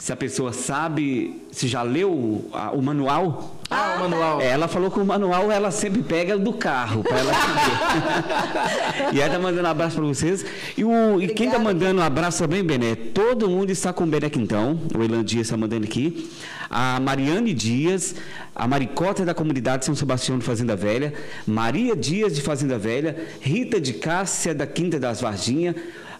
Se a pessoa sabe, se já leu o, a- o manual. Ah, o manual. É, ela falou que o manual ela sempre pega do carro para ela saber. e ela tá mandando um abraço para vocês. E, o, e quem tá mandando um abraço também, Bené? Todo mundo está com o Bené Quintão. O Elan Dias está mandando aqui. A Mariane Dias, a Maricota da comunidade São Sebastião de Fazenda Velha, Maria Dias de Fazenda Velha, Rita de Cássia da Quinta das Varginhas,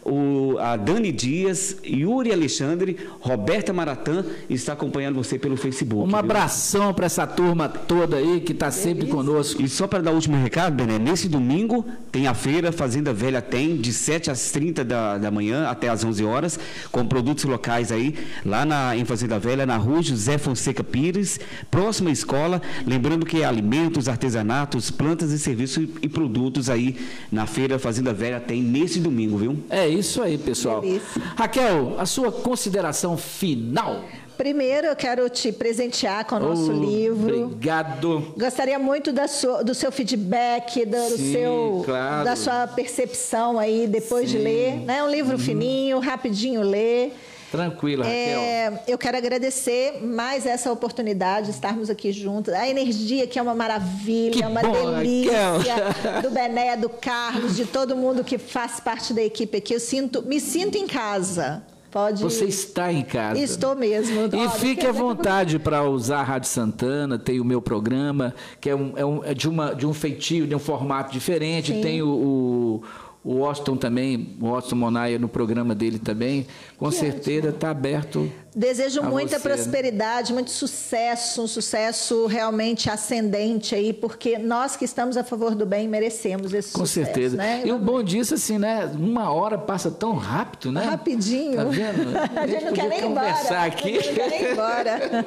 o, a Dani Dias, Yuri Alexandre, Roberta Maratã está acompanhando você pelo Facebook. Um abração para essa turma toda aí que está sempre conosco. E só para dar o último recado, Bené, nesse domingo tem a feira Fazenda Velha tem, de 7 às 30 da, da manhã até às 11 horas, com produtos locais aí, lá na, em Fazenda Velha, na rua José Fonseca Pires, próxima escola. Lembrando que é alimentos, artesanatos, plantas e serviços e, e produtos aí na feira Fazenda Velha tem nesse domingo, viu? É isso aí, pessoal. Delícia. Raquel, a sua consideração final. Primeiro, eu quero te presentear com o nosso Oh, livro. Obrigado. Gostaria muito da sua- do seu feedback, do, Sim, seu, claro. da sua percepção aí depois de ler. Né? Um livro fininho, rapidinho ler. Tranquilo, Raquel. É, eu quero agradecer mais essa oportunidade de estarmos aqui juntos. A energia que é uma maravilha, Que é uma bom, delícia. Raquel. Do Bené, do Carlos, de todo mundo que faz parte da equipe aqui. Eu sinto, me sinto em casa. Pode. Você está em casa. Estou mesmo. E fique à que- vontade para usar a Rádio Santana, tem o meu programa, que é, um, é, um- é de, uma, de um feitio, de um formato diferente. Sim. Tem o, o, o Washington também, o Washington Monaia no programa dele também. Com Que certeza está aberto. Desejo a muita você, né? prosperidade, muito sucesso, um sucesso realmente ascendente aí, porque nós que estamos a favor do bem merecemos esse Com sucesso. certeza. Né? E o bom disso, assim, né? Uma hora passa tão rápido, né? Rapidinho. Tá vendo? a gente não podia quer nem ir embora. conversar aqui. A gente não quer nem ir embora.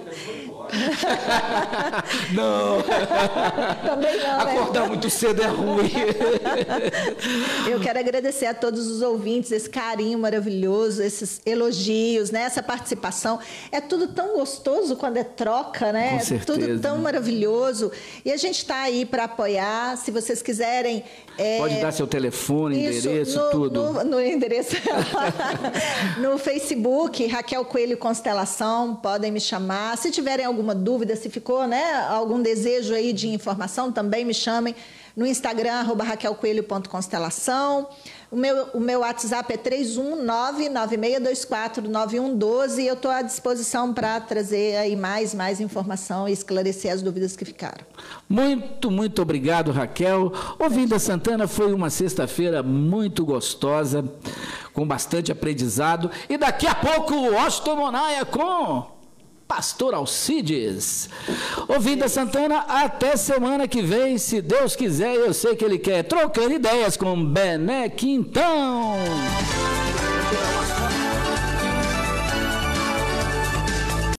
Não! Também não, né? Acordar muito cedo é ruim. Eu quero agradecer a todos os ouvintes, esse carinho maravilhoso, esses elogios, né? essa participação. É tudo tão gostoso quando é troca, né? Com É certeza. Tudo tão maravilhoso. E a gente está aí para apoiar. Se vocês quiserem. é, Pode dar seu telefone, Isso, endereço, no, tudo. No, no endereço. no Facebook, Raquel Coelho Constelação, podem me chamar. Se tiverem alguma dúvida, se ficou né, algum desejo aí de informação, também me chamem. No Instagram, arroba raquelcoelho.constelação. O meu, o meu WhatsApp é 319-9624-9112 e eu estou à disposição para trazer aí mais, mais informação e esclarecer as dúvidas que ficaram. Muito, muito obrigado, Raquel. Ouvindo a Santana foi uma sexta-feira muito gostosa, com bastante aprendizado. E daqui a pouco, o Washington Monaia com Pastor Alcides. Ovinda Santana, até semana que vem, se Deus quiser, eu sei que Ele quer. Trocando ideias com Bené Quintão.